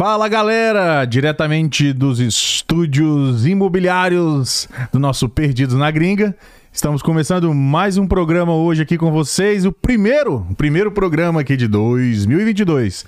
Fala galera, diretamente dos estúdios imobiliários do nosso Perdidos na Gringa. Estamos começando mais um programa hoje aqui com vocês, o primeiro, o primeiro programa aqui de 2022.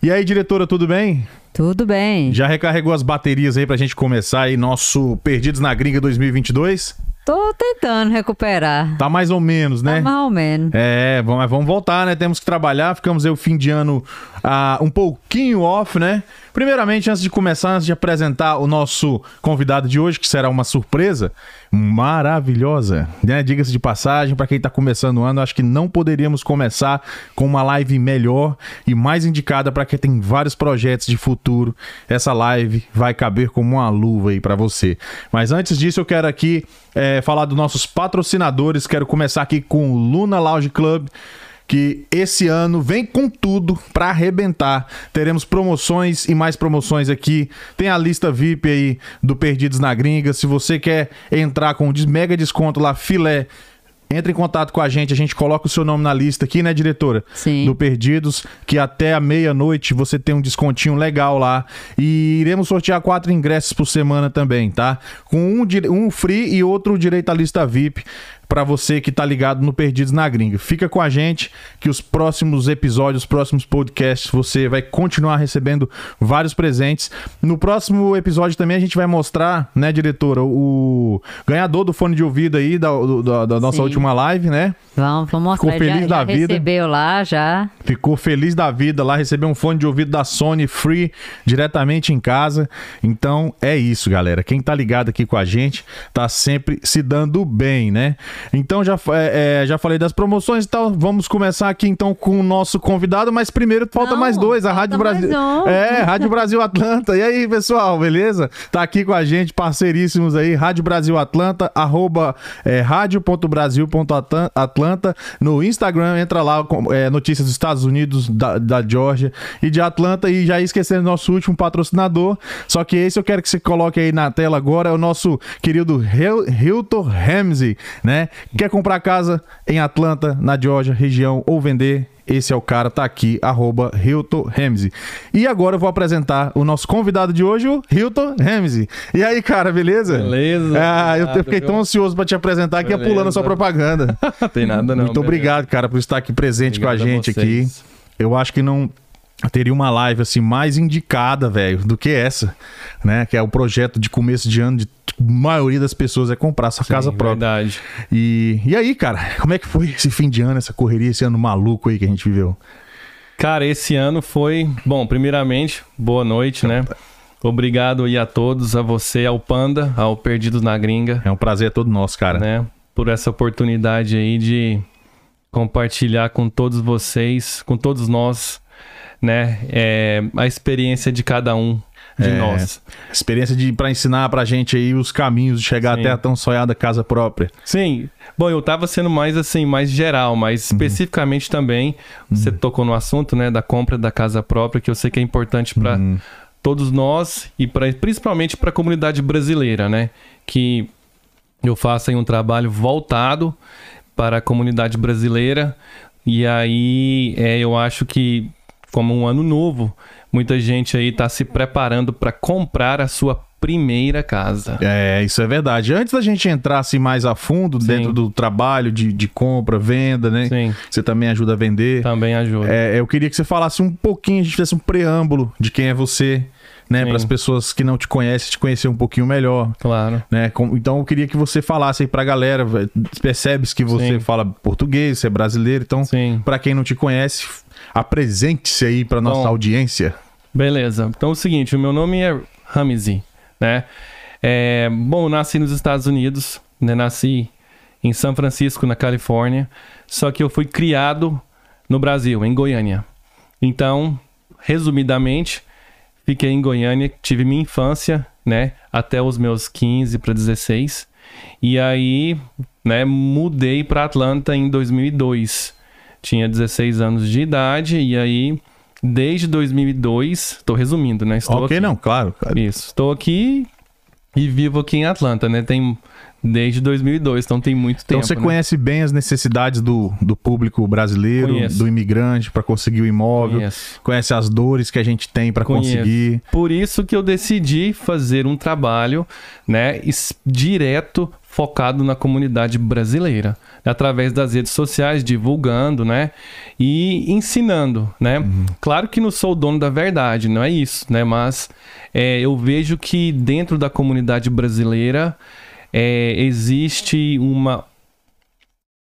E aí, diretora, tudo bem? Tudo bem. Já recarregou as baterias aí pra gente começar aí nosso Perdidos na Gringa 2022? Tô tentando recuperar. Tá mais ou menos, né? Tá mais ou menos. É, vamos, vamos voltar, né? Temos que trabalhar. Ficamos aí o fim de ano uh, um pouquinho off, né? Primeiramente, antes de começar, antes de apresentar o nosso convidado de hoje, que será uma surpresa maravilhosa, né? Diga-se de passagem, para quem está começando o ano, acho que não poderíamos começar com uma live melhor e mais indicada para quem tem vários projetos de futuro. Essa live vai caber como uma luva aí para você. Mas antes disso, eu quero aqui é, falar dos nossos patrocinadores. Quero começar aqui com o Luna Lounge Club que esse ano vem com tudo para arrebentar. Teremos promoções e mais promoções aqui. Tem a lista VIP aí do Perdidos na Gringa. Se você quer entrar com mega desconto lá, filé entre em contato com a gente, a gente coloca o seu nome na lista aqui, né, diretora? Sim. Do Perdidos, que até a meia-noite você tem um descontinho legal lá. E iremos sortear quatro ingressos por semana também, tá? Com um, um free e outro direito à lista VIP para você que tá ligado no Perdidos na Gringa. Fica com a gente que os próximos episódios, os próximos podcasts, você vai continuar recebendo vários presentes. No próximo episódio também a gente vai mostrar, né, diretora, o ganhador do fone de ouvido aí da, da, da nossa Sim. última live, né? Vamos, vamos mostrar. Ficou feliz já, da já vida. recebeu lá, já. Ficou feliz da vida lá, recebeu um fone de ouvido da Sony Free diretamente em casa. Então é isso, galera. Quem tá ligado aqui com a gente tá sempre se dando bem, né? Então já, é, é, já falei das promoções e tal. Vamos começar aqui então com o nosso convidado, mas primeiro falta Não, mais dois. A Rádio Brasil. Um. É, Rádio Brasil Atlanta. E aí, pessoal, beleza? Tá aqui com a gente, parceiríssimos aí, Rádio Brasil Atlanta, arroba é, rádio.brasil.atlanta no Instagram, entra lá, é, notícias dos Estados Unidos, da, da Georgia e de Atlanta. E já esquecendo nosso último patrocinador. Só que esse eu quero que você coloque aí na tela agora, é o nosso querido Hilton Ramsey, né? Quer comprar casa em Atlanta, na Georgia, região, ou vender? Esse é o cara, tá aqui, arroba Hilton Ramsey. E agora eu vou apresentar o nosso convidado de hoje, o Hilton Ramsey. E aí, cara, beleza? Beleza. Ah, eu fiquei tão ansioso para te apresentar que ia pulando a sua propaganda. Tem nada não. Muito beleza. obrigado, cara, por estar aqui presente obrigado com a gente a aqui. Eu acho que não teria uma live assim mais indicada, velho, do que essa, né? Que é o projeto de começo de ano de maioria das pessoas é comprar sua Sim, casa própria. Verdade. E, e aí, cara, como é que foi esse fim de ano, essa correria, esse ano maluco aí que a gente viveu? Cara, esse ano foi. Bom, primeiramente, boa noite, né? Obrigado aí a todos, a você, ao Panda, ao Perdidos na Gringa. É um prazer todo nosso, cara. Né? Por essa oportunidade aí de compartilhar com todos vocês, com todos nós, né? É, a experiência de cada um de é, nós. Experiência de para ensinar pra gente aí os caminhos de chegar Sim. até a tão sonhada casa própria. Sim. Bom, eu tava sendo mais assim, mais geral, mas uhum. especificamente também, uhum. você tocou no assunto, né, da compra da casa própria, que eu sei que é importante para uhum. todos nós e pra, principalmente para a comunidade brasileira, né, que eu faço aí um trabalho voltado para a comunidade brasileira e aí é, eu acho que como um ano novo, muita gente aí está se preparando para comprar a sua primeira casa. É, isso é verdade. Antes da gente entrar assim mais a fundo Sim. dentro do trabalho de, de compra, venda, né? Sim. Você também ajuda a vender. Também ajuda. É, eu queria que você falasse um pouquinho, a gente fizesse um preâmbulo de quem é você, né, para as pessoas que não te conhecem te conhecer um pouquinho melhor. Claro. Né? Então eu queria que você falasse aí para a galera, percebes que você Sim. fala português, você é brasileiro, então para quem não te conhece, apresente-se aí para nossa Bom, audiência. Beleza. Então é o seguinte, o meu nome é Ramsey, né? É, bom, eu nasci nos Estados Unidos, né? Nasci em São Francisco, na Califórnia, só que eu fui criado no Brasil, em Goiânia. Então, resumidamente, fiquei em Goiânia, tive minha infância, né, até os meus 15 para 16. E aí, né, mudei para Atlanta em 2002. Tinha 16 anos de idade e aí desde 2002, estou resumindo, né? Estou ok, aqui. não, claro, claro. Isso, estou aqui E vivo aqui em Atlanta, né? Tem desde 2002, então tem muito Então tempo. você né? conhece bem as necessidades do, do público brasileiro, Conheço. do imigrante para conseguir o imóvel, Conheço. conhece as dores que a gente tem para conseguir. Por isso que eu decidi fazer um trabalho, né, direto focado na comunidade brasileira, através das redes sociais, divulgando, né, e ensinando, né. Claro que não sou o dono da verdade, não é isso, né, mas é, eu vejo que dentro da comunidade brasileira é, existe uma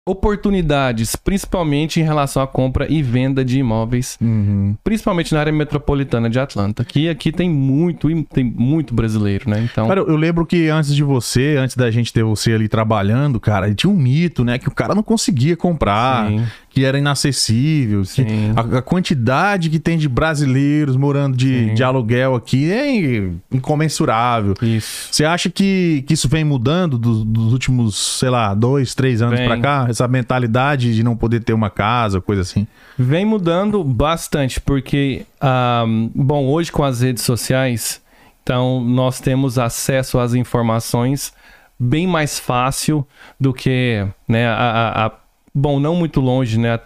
oportunidades, principalmente em relação à compra e venda de imóveis Uhum. principalmente na área metropolitana de Atlanta, que aqui tem muito, tem muito brasileiro, né? Então, Cara, eu lembro que antes de você, antes da gente ter você ali trabalhando, cara, tinha um mito, né? Que o cara não conseguia comprar, sim, que era inacessível. que a, a quantidade que tem de brasileiros morando de, de aluguel aqui é incomensurável. Isso. Você acha que, que isso vem mudando dos, dos últimos, sei lá, dois, três anos pra cá? Essa mentalidade de não poder ter uma casa, coisa assim. Vem mudando bastante, porque, ah, bom, hoje com as redes sociais, então nós temos acesso às informações bem mais fácil do que, né, a, a- a- bom, não muito longe, né,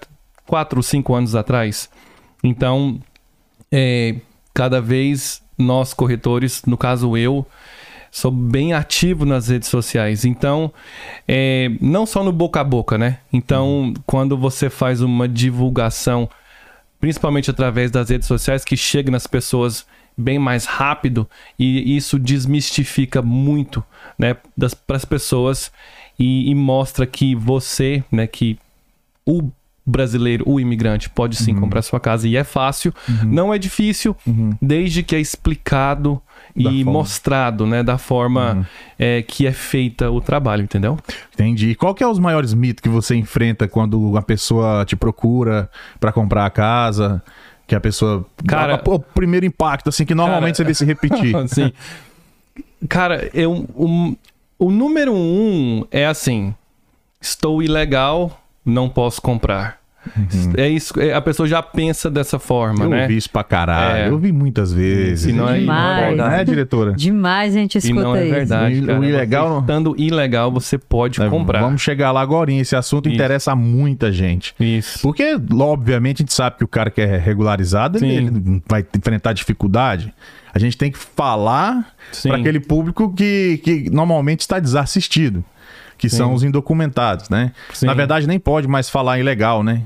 quatro cinco anos atrás. Então, é, cada vez nós corretores, no caso eu, sou bem ativo nas redes sociais. Então, é, não só no boca a boca, né? Então, quando você faz uma divulgação, principalmente através das redes sociais, que chega nas pessoas bem mais rápido e isso desmistifica muito, né, para as pessoas e, e mostra que você, né, que o brasileiro, o imigrante, pode sim comprar sua casa e é fácil, não é difícil, desde que é explicado Da e forma. mostrado, né, da forma é, que é feita o trabalho, entendeu? Entendi. E qual que é os maiores mitos que você enfrenta quando uma pessoa te procura pra comprar a casa? Que a pessoa. Cara- o primeiro impacto, assim, que normalmente você vê se repetir. Assim, cara, eu, um, o número um é assim: estou ilegal, não posso comprar. É isso, é, a pessoa já pensa dessa forma, Eu né? ouvi isso pra caralho. É. Eu vi muitas vezes. E não é- E Demais. verdade, né, diretora? Demais a gente E escuta não é isso. verdade, O cara. ilegal Você não- Estando ilegal, você pode É, comprar. Vamos chegar lá agora. Esse assunto Isso. interessa a muita gente. Isso. Porque, obviamente, a gente sabe que o cara que é regularizado, ele, Sim. ele vai enfrentar dificuldade. A gente tem que falar para aquele público que, que normalmente está desassistido. Que Sim. são os indocumentados, né? Sim. Na verdade, nem pode mais falar ilegal, né?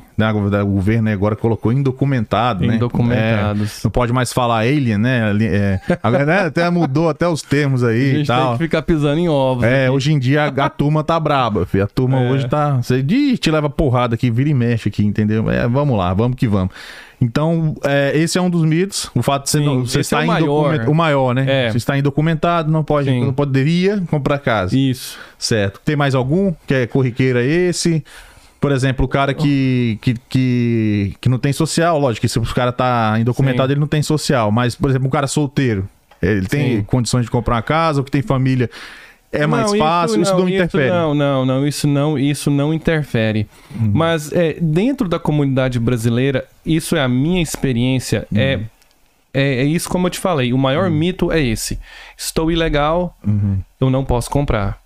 O governo agora colocou indocumentado, né? Indocumentados. É, não pode mais falar alien, né? É, agora né, até mudou até os termos A aí e gente tem que ficar pisando em ovos. É, aqui. hoje em dia a, a turma tá braba, filho. A turma É. hoje tá. Você te leva porrada aqui, vira e mexe aqui, entendeu? É, vamos lá, vamos que vamos. Então, é, esse é um dos mitos. O fato de você, Sim, não, você esse é estar o maior. indocumentado. O maior, né? É. Você está indocumentado, não pode, Sim. não poderia comprar casa. Isso. Certo. Tem mais algum que é corriqueira esse? Por exemplo, o cara que, que, que, que não tem social, lógico que se o cara tá indocumentado, Sim. ele não tem social. Mas, por exemplo, um cara solteiro, ele tem condições de comprar uma casa, ou que tem família, é mais Não, fácil, isso não, interfere. não, não, não, isso não, isso não interfere. Uhum. Mas é, dentro da comunidade brasileira, isso é a minha experiência, Uhum. é, é, é isso como eu te falei, o maior mito é esse. Estou ilegal, Uhum. eu não posso comprar.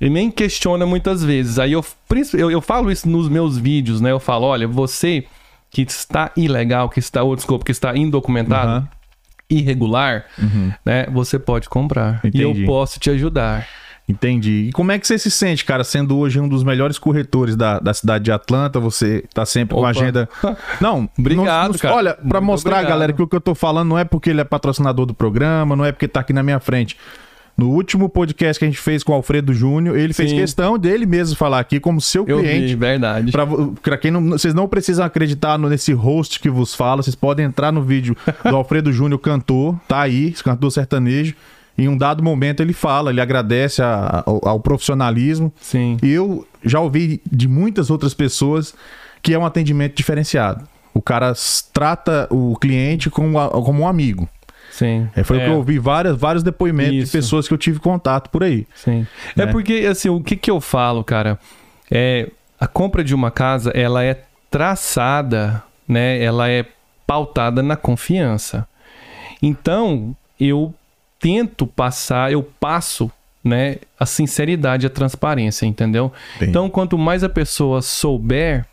E nem questiona muitas vezes. Aí eu, eu, eu falo isso nos meus vídeos, né? Eu falo, olha, você que está ilegal, que está, ou desculpa, que está indocumentado, Aham. irregular, Uhum. né? Você pode comprar. E Entendi. eu posso te ajudar. Entendi. E como é que você se sente, cara, sendo hoje um dos melhores corretores da, da cidade de Atlanta? Você tá sempre com Opa. a agenda. Não, Obrigado, não- cara. Olha, pra Muito mostrar, obrigado. galera, que o que eu tô falando não é porque ele é patrocinador do programa, não é porque tá aqui na minha frente. No último podcast que a gente fez com o Alfredo Júnior, ele fez Sim. questão dele mesmo falar aqui como seu Eu cliente. vi, verdade. Pra quem não. Vocês não precisam acreditar no- nesse host que vos fala. Vocês podem entrar no vídeo do Alfredo Júnior, cantor, tá aí, cantor sertanejo. Em um dado momento ele fala, ele agradece a- ao, ao profissionalismo. Sim. E eu já ouvi de muitas outras pessoas que é um atendimento diferenciado. O cara trata o cliente como, a- como um amigo. Sim. É, foi o É, que eu ouvi várias, vários depoimentos de Isso. pessoas que eu tive contato por aí. Sim. né? É porque, assim, o que que eu falo, cara? É, a compra de uma casa, ela é traçada, né? Ela é pautada na confiança. Então, eu tento passar, eu passo, né, a sinceridade, a transparência, entendeu? Entendi. Então, quanto mais a pessoa souber,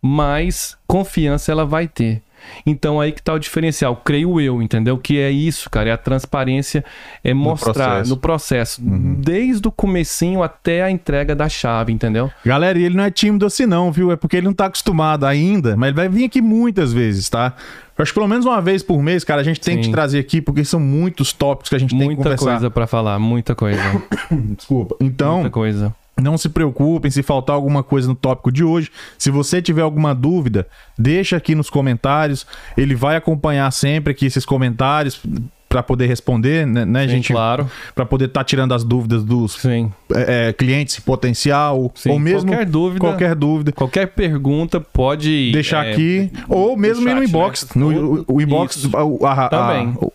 mais confiança ela vai ter. Então aí que tá o diferencial, creio eu, entendeu? Que é isso, cara, é a transparência, é mostrar processo. no processo, desde o comecinho até a entrega da chave, entendeu? Galera, e ele não é tímido assim não, viu? É porque ele não tá acostumado ainda, mas ele vai vir aqui muitas vezes, tá? Eu acho que pelo menos uma vez por mês, cara, a gente tem que Sim. te trazer aqui, porque são muitos tópicos que a gente tem que Muita conversar. coisa pra falar, muita coisa, Desculpa. Então, muita coisa. Não se preocupem se faltar alguma coisa no tópico de hoje. Se você tiver alguma dúvida, deixa aqui nos comentários. Ele vai acompanhar sempre aqui esses comentários para poder responder, né, né, Sim, gente? claro. Para poder estar tirando as dúvidas dos Sim. é, é, clientes potencial Sim, ou mesmo qualquer dúvida- qualquer dúvida. Qualquer pergunta pode Deixar é, aqui, ou mesmo ir no chat, inbox. né? No, o, o inbox, a- a- Também. o-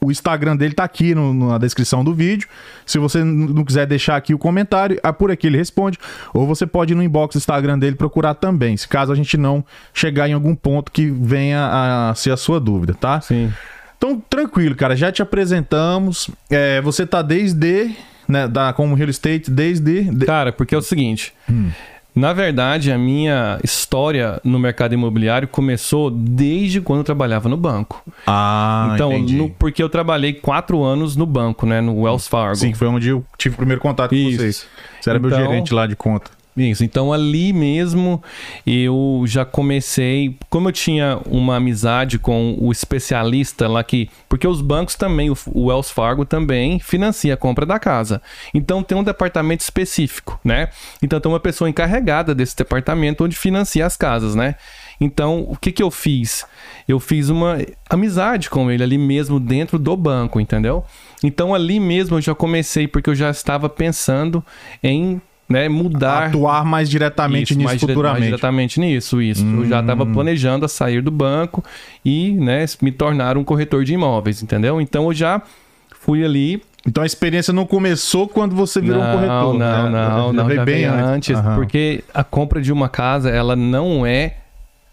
o Instagram dele tá aqui no- na descrição do vídeo. Se você não quiser deixar aqui o comentário, ah, por aqui ele responde. Ou você pode ir no inbox do Instagram dele procurar também, se caso a gente não chegar em algum ponto que venha a ser a sua dúvida, tá? Sim. Então, tranquilo, cara, já te apresentamos. É, você tá desde, né, da, como real estate, desde... de- Cara, porque é o seguinte. Na verdade, a minha história no mercado imobiliário começou desde quando eu trabalhava no banco. Ah, então, entendi. no- porque eu trabalhei quatro anos no banco, né? No Wells Fargo. Sim, foi onde eu tive o primeiro contato com Isso. vocês. Você era meu Então- gerente lá de conta. Isso, então ali mesmo eu já comecei, como eu tinha uma amizade com o especialista lá que, porque os bancos também, o Wells Fargo também financia a compra da casa. Então tem um departamento específico, né? Então tem uma pessoa encarregada desse departamento onde financia as casas, né? Então, o que que eu fiz? Eu fiz uma amizade com ele ali mesmo dentro do banco, entendeu? Então ali mesmo eu já comecei porque eu já estava pensando em né, mudar Atuar mais diretamente isso, nisso mais dire- mais futuramente. diretamente nisso, isso. Eu já estava planejando a sair do banco e, né, me tornar um corretor de imóveis, entendeu? Então eu já fui ali. Então a experiência não começou quando você virou um corretor. Não, né? não, Já não, veio já bem veio antes, Aham. porque a compra de uma casa, ela não é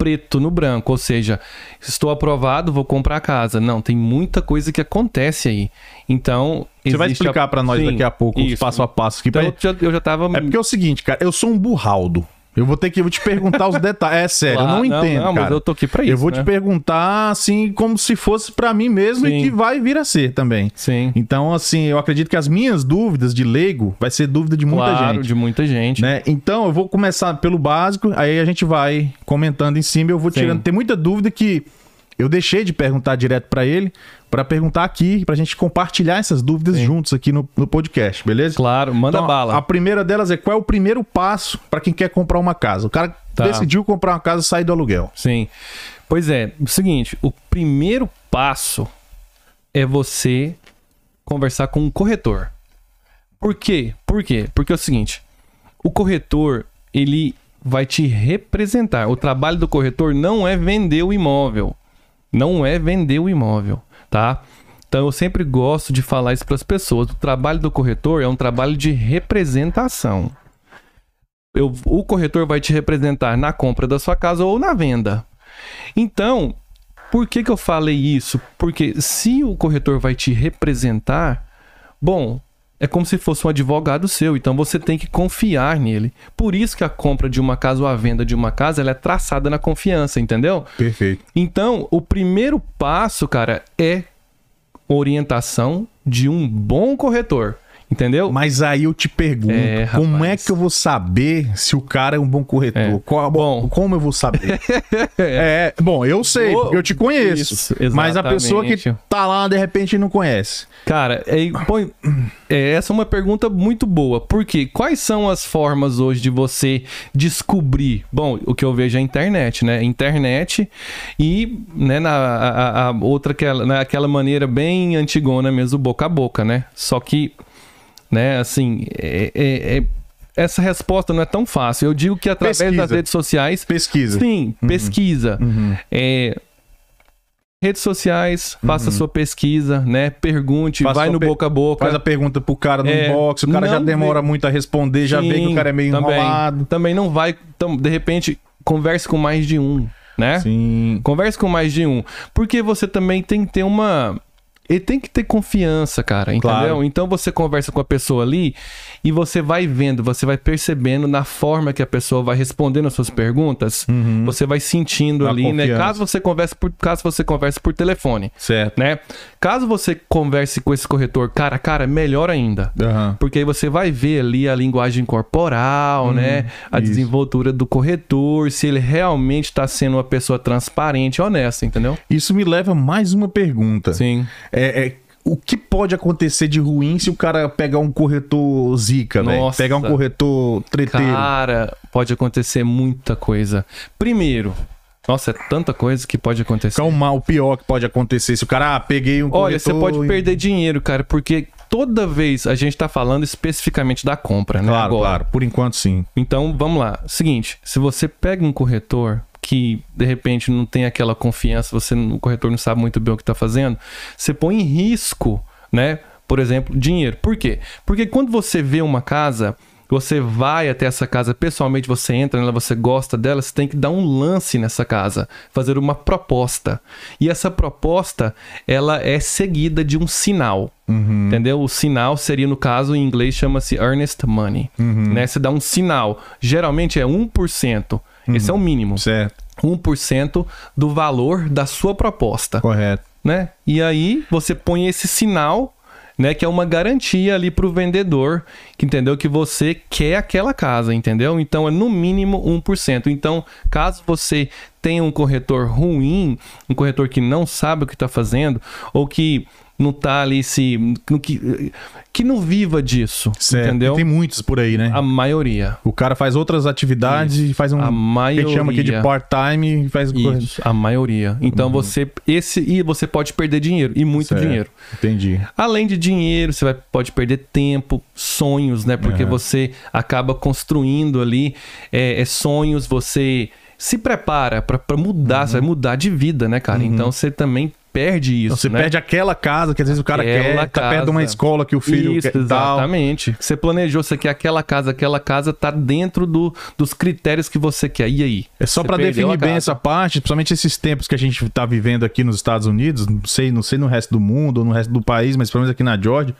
preto no branco, ou seja, estou aprovado, vou comprar a casa. Não, tem muita coisa que acontece aí. Então, Você vai existe a- explicar pra nós Sim, daqui a pouco isso. passo a passo aqui. Então, pra- eu já, eu já tava É porque é o seguinte, cara, eu sou um burraldo. Eu vou ter que eu vou te perguntar os detalhes. É sério, eu não Claro, entendo, não, cara. mas eu tô aqui pra isso, Eu vou né? te perguntar assim como se fosse pra mim mesmo e Sim. que vai vir a ser também. Sim. Então, assim, eu acredito que as minhas dúvidas de leigo vai ser dúvida de muita claro, gente. de muita gente. Né? Então, eu vou começar pelo básico, aí a gente vai comentando em cima, eu vou Sim. tirando. Tem muita dúvida que eu deixei de perguntar direto pra ele, pra perguntar aqui, pra gente compartilhar essas dúvidas juntos aqui no, no podcast, beleza? Claro, manda Então, bala. A primeira delas é qual é o primeiro passo pra quem quer comprar uma casa? O cara Tá. decidiu comprar uma casa e sair do aluguel. Sim. Pois é, o seguinte, o primeiro passo é você conversar com um corretor. Por quê? Por quê? Porque é o seguinte, o corretor, ele vai te representar. O trabalho do corretor não é vender o imóvel. Não é vender o imóvel, tá? Então eu sempre gosto de falar isso para as pessoas. O trabalho do corretor é um trabalho de representação. Eu- o corretor vai te representar na compra da sua casa ou na venda. Então, por que, que eu falei isso? Porque se o corretor vai te representar, bom, é como se fosse um advogado seu, então você tem que confiar nele. Por isso que a compra de uma casa ou a venda de uma casa ela é traçada na confiança, entendeu? Perfeito. Então, o primeiro passo, cara, é orientação de um bom corretor, entendeu? Mas aí eu te pergunto, É, como é que eu vou saber se o cara é um bom corretor? É. Qual- Bom. como eu vou saber? é, bom, eu sei, Boa. porque eu te conheço. Isso, mas a pessoa que tá lá, de repente, não conhece. Cara, é, põe- é, essa é uma pergunta muito boa. Por quê? Quais são as formas hoje de você descobrir? Bom, o que eu vejo é a internet, né? Internet e né, na, a, a- a outra, aquela, naquela maneira bem antigona mesmo, boca a boca, né? Só que, né, assim, é- é- é- essa resposta não é tão fácil. Eu digo que através das Pesquisa. redes sociais Pesquisa. Sim, pesquisa. É, redes sociais, faça sua pesquisa, né? Pergunte, Faça vai no boca a boca. Faz a pergunta pro cara no É, inbox, o cara já demora muito a responder, já vê que o Sim, cara é meio também, enrolado. Também não vai, então, de repente, converse com mais de um, né? Sim. Converse com mais de um. Porque você também tem que ter uma. Ele tem que ter confiança, cara, entendeu? Claro. Então você conversa com a pessoa ali e você vai vendo, você vai percebendo na forma que a pessoa vai respondendo as suas perguntas, você vai sentindo Uhum. Ali, né? confiança. Caso você converse por caso você converse por telefone, Certo. né? Caso você converse com esse corretor cara a cara, melhor ainda. Aham. Porque aí você vai ver ali a linguagem corporal, né? A isso. desenvoltura do corretor, se ele realmente está sendo uma pessoa transparente honesta, entendeu? Isso me leva a mais uma pergunta. Sim. É, é, o que pode acontecer de ruim se o cara pegar um corretor zica? Nossa. Pegar um corretor treteiro. Cara, pode acontecer muita coisa. Primeiro, nossa, é tanta coisa que pode acontecer. Qual o mal pior que pode acontecer se o cara, ah, peguei um corretor... Olha, você pode perder dinheiro, cara, porque toda vez a gente tá falando especificamente da compra, né? Claro, Agora. claro. Por enquanto, sim. Então, vamos lá. Seguinte, se você pega um corretor que de repente não tem aquela confiança, você o corretor não sabe muito bem o que está fazendo, você põe em risco, né? Por exemplo, dinheiro. Por quê? Porque quando você vê uma casa, você vai até essa casa pessoalmente, você entra nela, você gosta dela, você tem que dar um lance nessa casa, fazer uma proposta. E essa proposta, ela é seguida de um sinal. Entendeu? O sinal seria, no caso, em inglês chama-se earnest money. Né? Você dá um sinal. Geralmente é 1%. Esse é o mínimo. Certo. 1% do valor da sua proposta Correto. né? E aí você põe esse sinal, né, que é uma garantia ali pro vendedor, que entendeu que você quer aquela casa, entendeu? Então é no mínimo 1%. Então, caso você tenha um corretor ruim, um corretor que não sabe o que está fazendo ou que não tá ali se no que que não viva disso, Certo. entendeu? Tem muitos por aí, né? A maioria. O cara faz outras atividades e faz um. A que a gente chama aqui de maioria. part-time e faz. Isso, a maioria. Então você esse e você pode perder dinheiro e muito Certo. dinheiro. Entendi. Além de dinheiro, você vai, pode perder tempo, sonhos, né? Porque Aham. você acaba construindo ali é, é, sonhos, você se prepara pra mudar, você vai mudar de vida, né, cara? Então você também perde isso. Então você né? perde aquela casa que às vezes o cara Aquela quer, tá perto de uma escola que o filho Isso, quer tal. exatamente. Você planejou, você quer aquela casa, aquela casa tá dentro do, dos critérios que você quer. E aí? É só perdeu definir bem essa parte, principalmente esses tempos que a gente tá vivendo aqui nos Estados Unidos, não sei, não sei no resto do mundo ou no resto do país, mas pelo menos aqui na Georgia,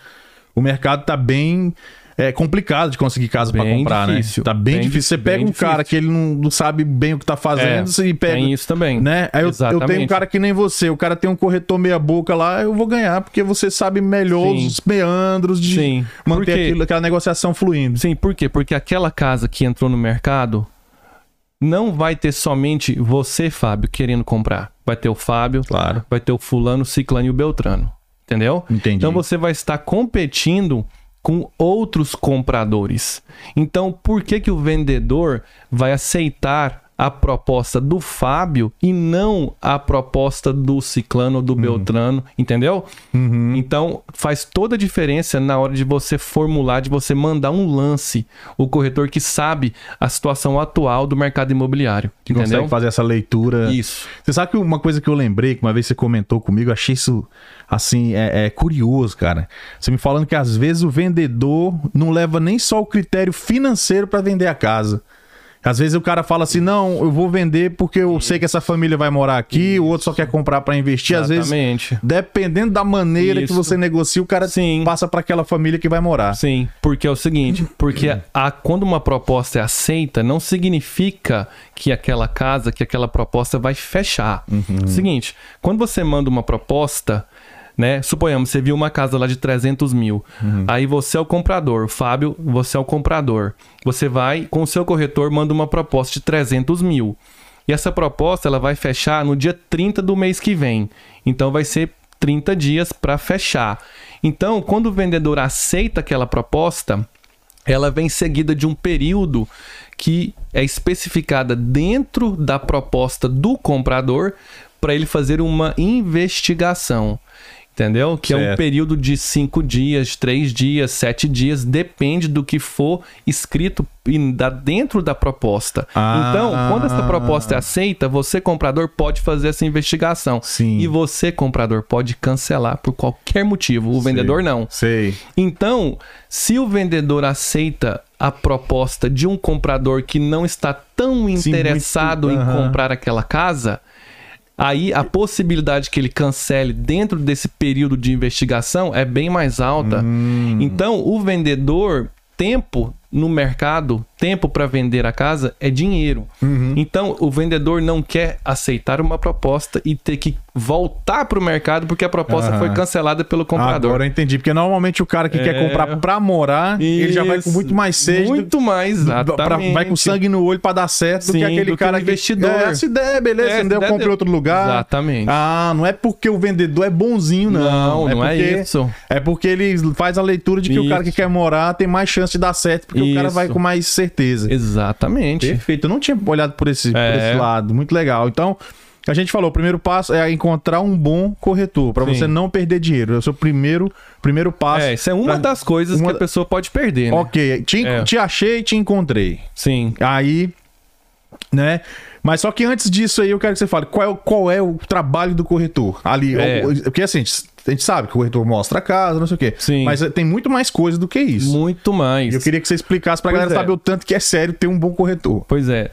o mercado tá bem é, complicado de conseguir casa pra Bem comprar, difícil, né? Tá bem, bem difícil. Você difícil, pega bem um cara que ele não, sabe bem o que tá fazendo É, e pega Tem isso também. né? Aí eu, eu tenho um cara que nem você, o cara tem um corretor meia boca lá, eu vou ganhar, porque você sabe melhor Sim. os meandros de Sim. manter aquilo, aquela negociação fluindo. Sim, por quê? Porque aquela casa que entrou no mercado não vai ter somente você, Fábio, querendo comprar. Vai ter o Fábio, Claro. vai ter o fulano, o ciclano e o beltrano. Entendeu? Entendi. Então você vai estar competindo com outros compradores. Então, por que que o vendedor vai aceitar a proposta do Fábio e não a proposta do Ciclano ou do Beltrano, entendeu? Então, faz toda a diferença na hora de você formular, de você mandar um lance, o corretor que sabe a situação atual do mercado imobiliário, Que entendeu? consegue fazer essa leitura. Isso. Você sabe que uma coisa que eu lembrei, que uma vez você comentou comigo, eu achei isso, assim, é, é curioso, cara. Você me falando que às vezes o vendedor não leva nem só o critério financeiro para vender a casa. Às vezes o cara fala assim, não, eu vou vender porque eu sei que essa família vai morar aqui, o outro só quer comprar para investir. Às vezes, Exatamente. dependendo da maneira que Isso. você negocia, o cara Sim. passa para aquela família que vai morar. Sim, porque é o seguinte, porque a, quando uma proposta é aceita, não significa que aquela casa, que aquela proposta vai fechar. Seguinte, quando você manda uma proposta, né? Suponhamos, você viu uma casa lá de 300 mil. Aí você é o comprador. Fábio, você é o comprador. Você vai, com o seu corretor, manda uma proposta de 300 mil. E essa proposta, ela vai fechar no dia 30 do mês que vem. Então vai ser 30 dias para fechar. Então, quando o vendedor aceita aquela proposta, ela vem seguida de um período que é especificada dentro da proposta do comprador para ele fazer uma investigação. Entendeu? Que é um Certo. período de cinco dias, três dias, sete dias, depende do que for escrito e dentro da proposta. Ah. Então, quando essa proposta é aceita, você, comprador, pode fazer essa investigação. Sim. E você, comprador, pode cancelar por qualquer motivo. O vendedor não. Sei. Então, se o vendedor aceita a proposta de um comprador que não está tão Sim, interessado muito- em comprar aquela casa, aí a possibilidade que ele cancele dentro desse período de investigação é bem mais alta. Hum. Então, o vendedor, tempo no mercado, tempo para vender a casa é dinheiro. Uhum. Então, o vendedor não quer aceitar uma proposta e ter que voltar para o mercado porque a proposta Aham. foi cancelada pelo comprador. Agora eu entendi. Porque normalmente o cara que quer É. comprar pra morar, ele já vai com Isso. muito mais sede. do- Muito mais, pra- vai com sangue no olho pra dar certo do Sim, que aquele do que cara o investidor. Que, é, essa ideia, beleza. É, se der, eu em outro lugar. Exatamente. Ah, não é porque o vendedor é bonzinho, não. Não, não é porque, isso. É porque ele faz a leitura de que o cara que Isso. quer morar tem mais chance de dar certo, porque o cara Isso. vai com mais certeza. Exatamente. Perfeito. Eu não tinha olhado por esse, por É. esse lado. Muito legal. Então, a gente falou, o primeiro passo é encontrar um bom corretor, pra Sim. você não perder dinheiro. É o seu primeiro, primeiro passo. É, isso é uma pra- das coisas uma- que a pessoa pode perder, né? Ok, te, É. te achei, te encontrei. Sim. Aí, né? Mas só que antes disso aí, eu quero que você fale qual é, o- qual é o trabalho do corretor. Ali, É. porque assim, a gente sabe que o corretor mostra a casa, não sei o quê. Sim. Mas tem muito mais coisa do que isso. Muito mais. E eu queria que você explicasse pra Pois galera é. saber o tanto que é sério ter um bom corretor. Pois é.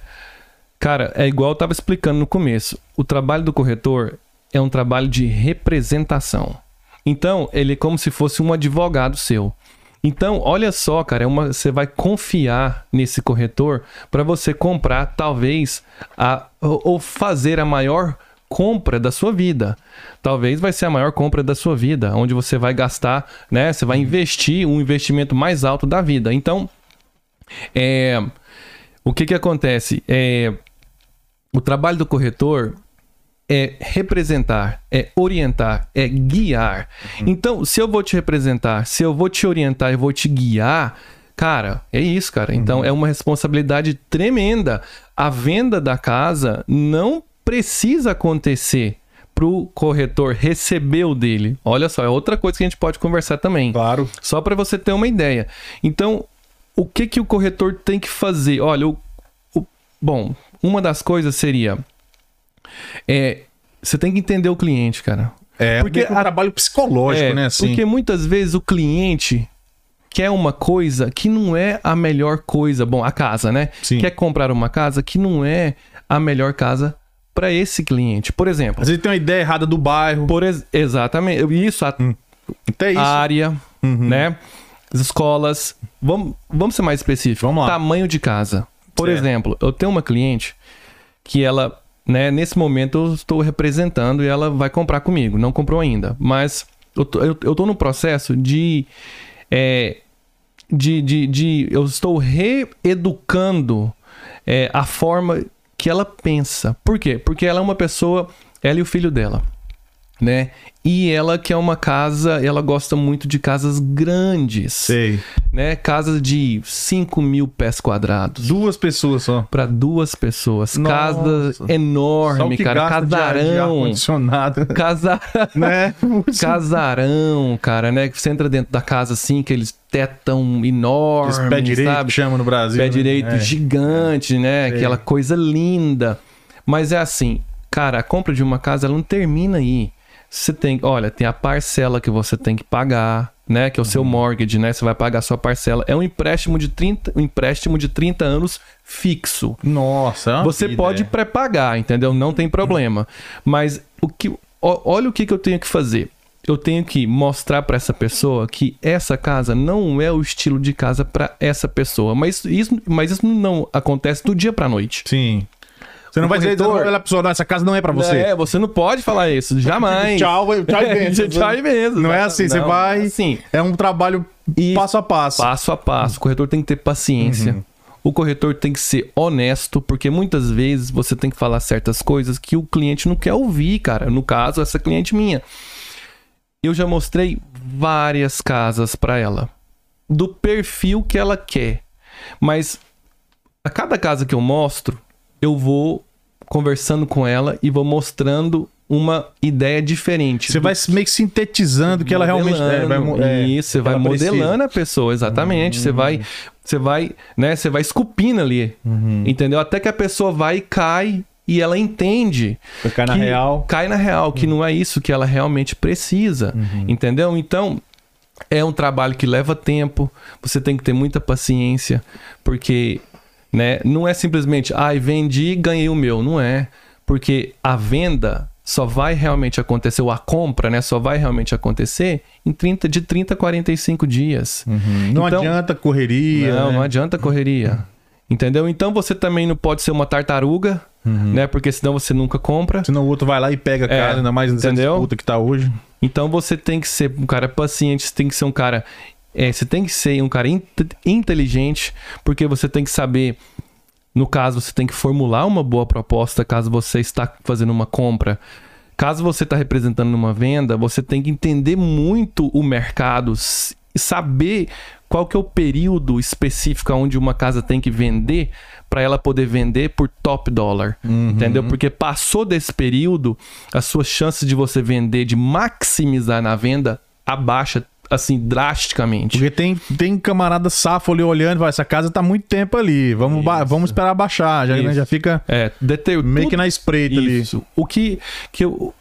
Cara, é igual eu tava explicando no começo. O trabalho do corretor é um trabalho de representação. Então, ele é como se fosse um advogado seu. Então, olha só, cara, é uma, você vai confiar nesse corretor para você comprar, talvez, a, ou ou fazer a maior compra da sua vida. Talvez vai ser a maior compra da sua vida, onde você vai gastar, né? Você vai investir um investimento mais alto da vida. Então, é, o que que acontece? É, o trabalho do corretor é representar, é orientar, é guiar. Então, se eu vou te representar, se eu vou te orientar, eu vou te guiar, cara, é isso, cara. Então, é uma responsabilidade tremenda. A venda da casa não precisa acontecer pro corretor receber o dele. Olha só, é outra coisa que a gente pode conversar também. Claro. Só para você ter uma ideia. Então, o que que o corretor tem que fazer? Olha, o, o- bom, uma das coisas seria é você tem que entender o cliente, cara. É, porque é um a- trabalho psicológico, É, né? Assim. Porque muitas vezes o cliente quer uma coisa que não é a melhor coisa. Bom, a casa, né? Sim. Quer comprar uma casa que não é a melhor casa para esse cliente. Por exemplo, Às vezes tem uma ideia errada do bairro. por ex- exatamente isso, a Até isso. a área, Uhum. né? As escolas. Vamos, vamos ser mais específicos. Vamos lá. Tamanho de casa. Por exemplo, eu tenho uma cliente que ela, né, nesse momento eu estou representando e ela vai comprar comigo. Não comprou ainda, mas eu tô, eu, eu tô no processo de, é, de, de, de- eu estou reeducando é, a forma que ela pensa. Por quê? Porque ela é uma pessoa, ela e o filho dela, né? E ela quer uma casa, ela gosta muito de casas grandes, Sei. né? Casas de 5 mil pés quadrados Duas pessoas só. para duas pessoas. Nossa. Casa enorme, que cara. gasta de de Casarão. né? Casarão, cara, né? Que você entra dentro da casa assim, aqueles tetão enormes, Esse pé direito sabe? que chama no Brasil. Pé né? direito É. gigante, né? Aquela coisa linda. Mas é assim, cara, a compra de uma casa ela não termina aí. Você tem, olha, tem a parcela que você tem que pagar, né? Que é o Uhum. seu mortgage, né? Você vai pagar a sua parcela. É um empréstimo de 30, um empréstimo de 30 anos fixo. Nossa, é Você vida, pode é. pré-pagar, entendeu? Não tem problema. Mas o que, olha o que, que eu tenho que fazer. Eu tenho que mostrar para essa pessoa que essa casa não é o estilo de casa para essa pessoa. Mas isso, mas isso não acontece do dia para noite. Sim. Você não vai dizer, corretor- ela pessoa, não, essa casa não é pra você. É, você não pode falar isso, jamais. Tchau, tchau e benção. Tchau e benção. Não é assim, você Não, vai. Assim, É um trabalho Isso. passo a passo. passo a passo. O corretor tem que ter paciência. Uhum. O corretor tem que ser honesto, porque muitas vezes você tem que falar certas coisas que o cliente não quer ouvir, cara. No caso, essa cliente minha. Eu já mostrei várias casas para ela, do perfil que ela quer. Mas a cada casa que eu mostro, eu vou conversando com ela e vou mostrando uma ideia diferente. Você do vai meio que sintetizando que ela realmente é, vai, é, isso, você vai ela precisa. modelando a pessoa, exatamente. Você vai, você vai, né? Você vai esculpindo ali, Uhum. entendeu? Até que a pessoa vai e cai e ela entende. Cair na que- real. Cai na real, que não é isso que ela realmente precisa, Uhum. entendeu? Então é um trabalho que leva tempo. Você tem que ter muita paciência, porque, né? Não é simplesmente, ai, vendi, ganhei o meu. Não é, porque a venda só vai realmente acontecer, ou a compra, né, só vai realmente acontecer em 30, de 30 a 45 dias. Não Então- adianta correria. Não, né? não adianta correria. Entendeu? Então você também não pode ser uma tartaruga, né? Porque senão você nunca compra. Senão o outro vai lá e pega a É, casa, ainda mais nessa entendeu? disputa que tá hoje. Então você tem que ser um cara paciente, você tem que ser um cara. É, você tem que ser um cara in- inteligente, porque você tem que saber. No caso, você tem que formular uma boa proposta caso você está fazendo uma compra. Caso você está representando numa venda, você tem que entender muito o mercado e saber qual que é o período específico onde uma casa tem que vender para ela poder vender por top dólar. Entendeu? Porque passou desse período, as suas chances de você vender, de maximizar na venda, abaixa assim drasticamente. Porque tem, tem camarada safo ali olhando vai, essa casa tá muito tempo ali. Vamos, vamos esperar baixar. Já, né, já fica É, meio tudo- que na espreita ali. Isso. O que, que eu-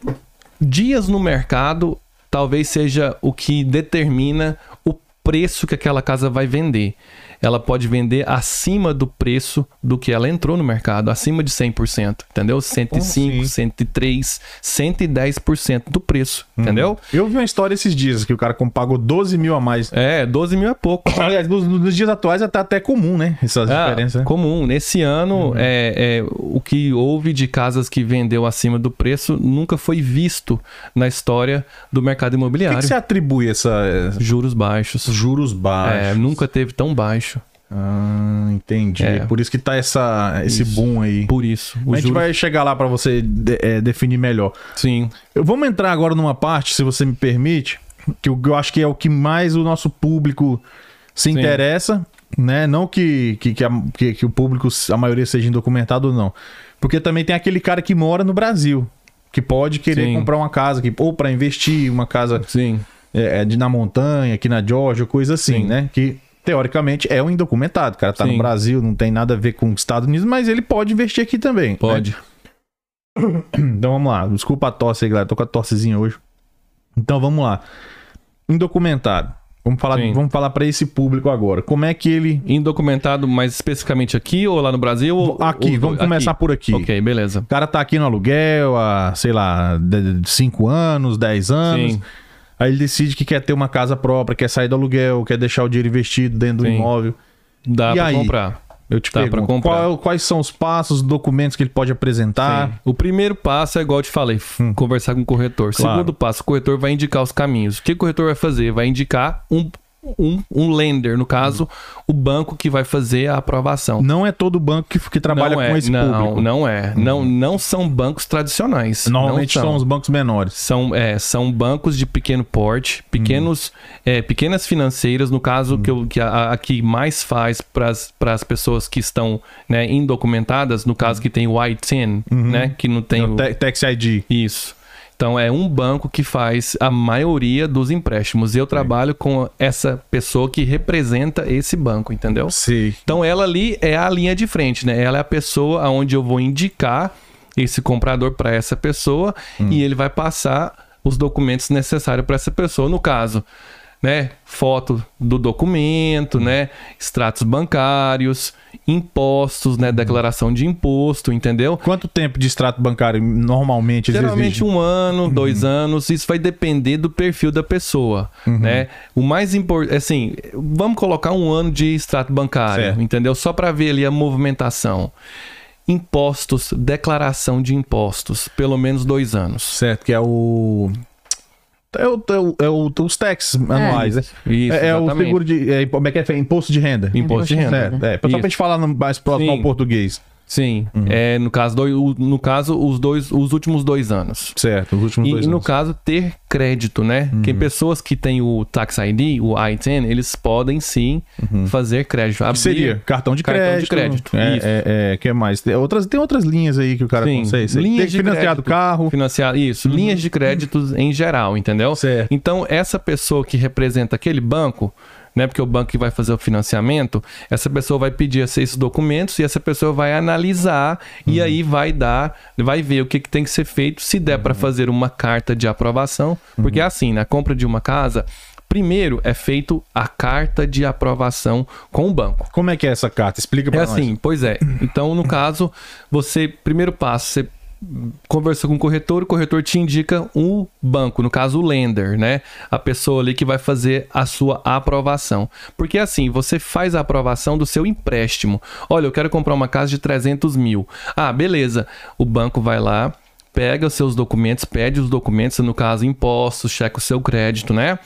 dias no mercado talvez seja o que determina o preço que aquela casa vai vender. Ela pode vender acima do preço do que ela entrou no mercado, acima de 100%, entendeu? 105, assim? 103, 110% do preço, entendeu? Eu vi uma história esses dias que o cara pagou 12 mil a mais. É, 12 mil é pouco. Aliás, nos, nos dias atuais é até, até comum, né? Essas Ah, diferenças. né? comum. Nesse ano, é, é, o que houve de casas que vendeu acima do preço nunca foi visto na história do mercado Por que, imobiliário. que você atribui essa, essa- Juros baixos. juros baixos? É, nunca teve tão baixo. Ah, entendi. É. Por isso que tá essa, esse Isso. boom aí. Por isso. A gente juro... vai chegar lá pra você de- é, definir melhor. Sim. Eu vamos entrar agora numa parte, se você me permite, que eu, eu acho que é o que mais o nosso público se Sim. interessa, né? Não que, que, que, a- que- que o público, a maioria seja indocumentado ou não. Porque também tem aquele cara que mora no Brasil, que pode querer Sim. comprar uma casa, que, ou para investir, uma casa Sim. é, é, de, na montanha, aqui na Georgia, coisa assim, Sim. né? Que teoricamente é um indocumentado. O cara tá no Sim. Brasil, não tem nada a ver com os Estados Unidos, mas ele pode investir aqui também. né? Pode. Então vamos lá. Desculpa a tosse aí, galera. Tô com a tossezinha hoje. Então vamos lá. Indocumentado. Vamos falar, Sim. vamos falar para esse público agora. Como é que ele. Indocumentado, mais especificamente aqui ou lá no Brasil? Ou, Aqui, ou- vamos começar por aqui. Ok, beleza. O cara tá aqui no aluguel há, sei lá, 5 anos, 10 anos. Sim. Aí ele decide que quer ter uma casa própria, quer sair do aluguel, quer deixar o dinheiro investido dentro do Sim. imóvel. Dá E pra aí? comprar. Eu te Dá pra pergunto, comprar. qual é quais são os passos, os documentos que ele pode apresentar? Sim. O primeiro passo é igual eu te falei, f- conversar com o corretor. Hum. Claro. Segundo passo, o corretor vai indicar os caminhos. O que o corretor vai fazer? Vai indicar um, um, um lender, no caso, o banco que vai fazer a aprovação. Não é todo banco que, que trabalha não é, com esse não, público. não é. Não, não são bancos tradicionais. Normalmente não são os bancos menores. São, é, são bancos de pequeno porte, pequenos, é, pequenas financeiras, no caso que, eu, que a, a que mais faz para as pessoas que estão né, indocumentadas, no caso que tem o I-10, né, que não tem o... Te- Tax ID. Isso. Então é um banco que faz a maioria dos empréstimos. Eu trabalho com essa pessoa que representa esse banco, entendeu? Sei. Então ela ali é a linha de frente, né? Ela é a pessoa aonde eu vou indicar esse comprador para essa pessoa e ele vai passar os documentos necessários para essa pessoa. No caso, né? Foto do documento, né? Extratos bancários, impostos, né? Declaração de imposto, entendeu? Quanto tempo de extrato bancário normalmente Geralmente um ano, dois anos, isso vai depender do perfil da pessoa, né? O mais importante, assim, vamos colocar um ano de extrato bancário, Certo. entendeu? Só para ver ali a movimentação. Impostos, declaração de impostos, pelo menos dois anos. Certo, que é o... É, o, é, o, é o- os taxes anuais, né? Isso, é, é o seguro de... É, como é que é? Imposto de renda. Imposto de renda. Certo, é. Só pra gente falar no- mais próximo Sim. ao português. Sim, Uhum. é, no caso, dois, o- no caso os dois, os últimos dois anos. Certo, os últimos E, dois e no anos. caso, ter crédito, né? Uhum. Que pessoas que têm o Tax ID, o I-10, eles podem sim fazer crédito. Uhum. Que seria cartão de Cartão crédito. de crédito, É, isso. é, é, que mais? Tem outras, tem outras linhas aí que o cara Sim, consegue. Sei, linhas Tem de financiado crédito. carro. Financiar, isso, linhas de créditos em geral, entendeu? Certo. Então, essa pessoa que representa aquele banco, né? Porque o banco que vai fazer o financiamento, essa pessoa vai pedir esses documentos e essa pessoa vai analisar e aí vai dar, vai ver o que, que tem que ser feito, se der para fazer uma carta de aprovação, porque é assim, na compra de uma casa, primeiro é feito a carta de aprovação com o banco. Como é que é essa carta? Explica pra É nós. assim, pois é. Então, no caso, você, primeiro passo, você conversou com o corretor, o corretor te indica um banco, no caso o lender, né? A pessoa ali que vai fazer a sua aprovação. Porque assim, você faz a aprovação do seu empréstimo. Olha, eu quero comprar uma casa de 300 mil. Ah, beleza. O banco vai lá, pega os seus documentos, pede os documentos, no caso, impostos, checa o seu crédito, né?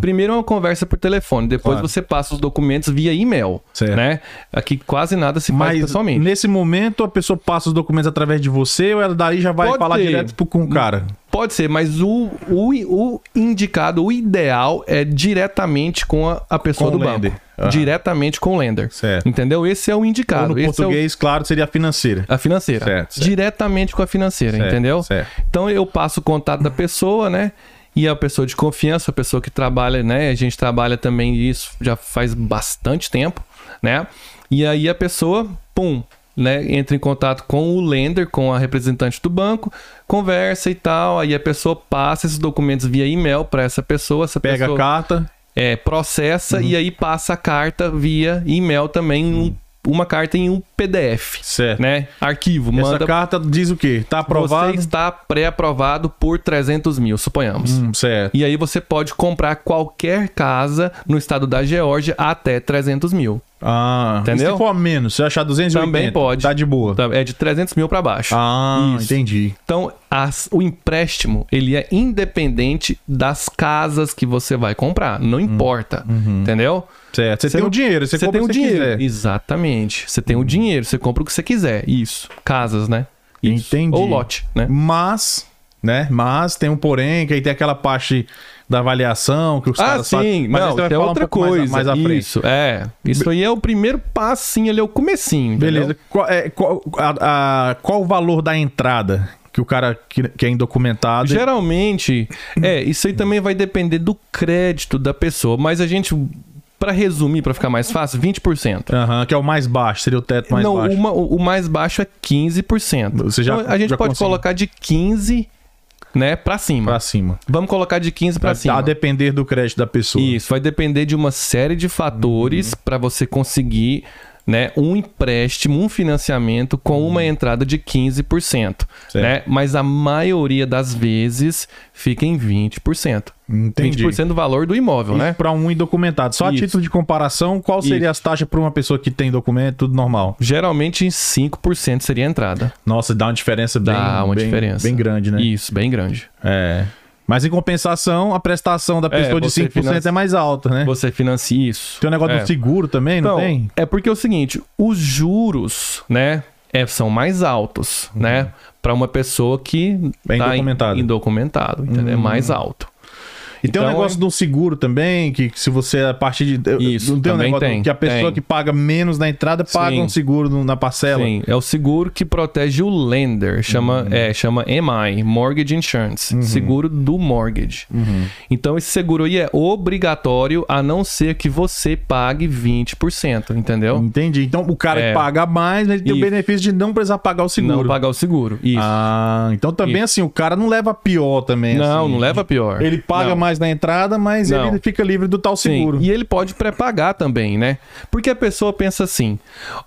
Primeiro é uma conversa por telefone, depois Claro. você passa os documentos via e-mail, Certo. né? Aqui quase nada se faz Mas pessoalmente. nesse momento a pessoa passa os documentos através de você ou ela daí já vai Pode falar ser. direto pro- com o cara? Pode ser, mas o, o, o indicado, o ideal é diretamente com a, a pessoa Com do banco. Aham. Diretamente com o lender. Certo. Entendeu? Esse é o Ou indicado. no Esse é o- português, claro, seria a financeira. a financeira. Certo, certo. Diretamente com a financeira, Certo, entendeu? certo. Então eu passo o contato da pessoa, né? E a pessoa de confiança, a pessoa que trabalha, né? A gente trabalha também isso já faz bastante tempo, né? E aí a pessoa, pum, né? Entra em contato com o lender, com a representante do banco, conversa e tal. Aí a pessoa passa esses documentos via e-mail para essa pessoa. Essa Pega pessoa a carta. é, processa Uhum. e aí passa a carta via e-mail também, um- uma carta em um PDF, Certo. né? Arquivo, Essa manda. carta diz o quê? Tá aprovado? Você está pré-aprovado por 300 mil, suponhamos. Hum, certo. E aí você pode comprar qualquer casa no estado da Geórgia até 300 mil. Ah, Entendeu? Se for menos, se achar 280, Também pode. Tá de boa. Tá? É de 300 mil para baixo. Ah, Isso. entendi. Então, as- o empréstimo, ele é independente das casas que você vai comprar. Não Hum. importa. Entendeu? Certo. Você, tem não- o dinheiro, você, Você compra tem o se dinheiro. quiser. Exatamente. Você tem o dinheiro, você compra o que você quiser. Isso. Casas, né? Isso. Entendi. Ou lote, né? Mas, né? Mas tem um porém, que aí tem aquela parte da avaliação que os Ah, caras fazem. sim, Mas não, isso é um outra mais- coisa. Mais, à frente. Isso, é. Isso aí é o primeiro passinho ali, é o comecinho. entendeu? Beleza. Qual, é, qual, a- a- qual o valor da entrada que o cara que, que é indocumentado... Geralmente, é, isso aí também vai depender do crédito da pessoa, mas a gente, pra resumir, pra ficar mais fácil, 20%. Aham, que é o mais baixo, seria o teto mais Não, baixo. uma- o mais baixo é 15%. Você já- Então, a gente já pode colocar de 15, né, pra cima. Pra cima. Vamos colocar de 15 pra A, cima. a depender do crédito da pessoa. Isso, vai depender de uma série de fatores para você conseguir né, um empréstimo, um financiamento com uma entrada de 15%. Certo. Né? Mas a maioria das vezes fica em 20%. Entendi. 20% do valor do imóvel, Isso né? Pra um indocumentado. Só a Isso. título de comparação, qual seria as taxas para uma pessoa que tem documento, tudo normal? Geralmente em 5% seria a entrada. Nossa, dá uma diferença bem, Dá uma bem, diferença. bem grande, né? Isso, bem grande. É. Mas em compensação, a prestação da pessoa de você 5% financia- é mais alta, né? Você financia isso. Tem um negócio É. do seguro também, não Então, tem? é porque é o seguinte, os juros, né, é, são mais altos, né, para uma pessoa que Uhum. É tá indocumentado. in- indocumentado, entendeu? É Hum. mais alto. E tem um Então, negócio do seguro também, que se você a partir de. Isso, não tem um também negócio tem, que a pessoa tem. que paga menos na entrada paga Sim. um seguro na parcela. Sim, é o seguro que protege o lender, chama, Uhum. é, chama MI, Mortgage Insurance, seguro do mortgage. Uhum. Então esse seguro aí é obrigatório a não ser que você pague 20%, entendeu? Entendi. Então o cara É. que paga mais, ele tem o Isso. benefício de não precisar pagar o seguro. Não pagar o seguro. Isso. Ah, então também assim, o cara não leva pior também. não, assim. não leva pior. Ele paga Não. mais na entrada, mas Não. ele fica livre do tal Sim, seguro. E ele pode pré-pagar também, né? Porque a pessoa pensa assim: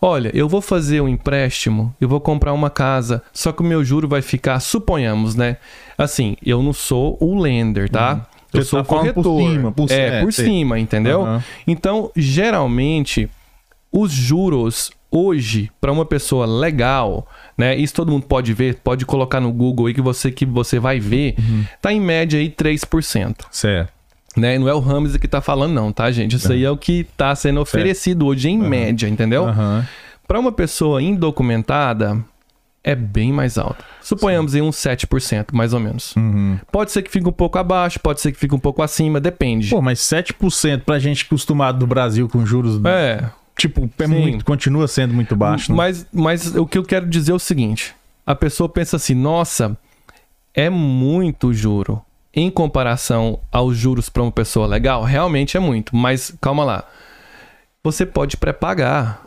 olha, eu vou fazer um empréstimo, eu vou comprar uma casa, só que o meu juro vai ficar, suponhamos, né? Assim, eu não sou o lender, tá? Eu Uhum. Você sou tá o falando por corretor. cima, por- é, é, por sei. cima, entendeu? Aham. Então, geralmente, os juros hoje para uma pessoa legal, né? Isso todo mundo pode ver, pode colocar no Google aí que você que você vai ver, Uhum. tá em média aí 3% Certo. né? Não é o Rames que tá falando, não, tá, gente? Isso aí é o que tá sendo oferecido hoje em média, entendeu? Aham. Para uma pessoa indocumentada, é bem mais alto. Suponhamos em uns 7%, mais ou menos. Uhum. Pode ser que fique um pouco abaixo, pode ser que fique um pouco acima, depende. Pô, mas 7% pra gente acostumado do Brasil com juros, é, tipo, é muito, continua sendo muito baixo. né? mas, mas o que eu quero dizer é o seguinte: a pessoa pensa assim, nossa, é muito juro. Em comparação aos juros para uma pessoa legal, realmente é muito. Mas calma lá. Você pode pré-pagar.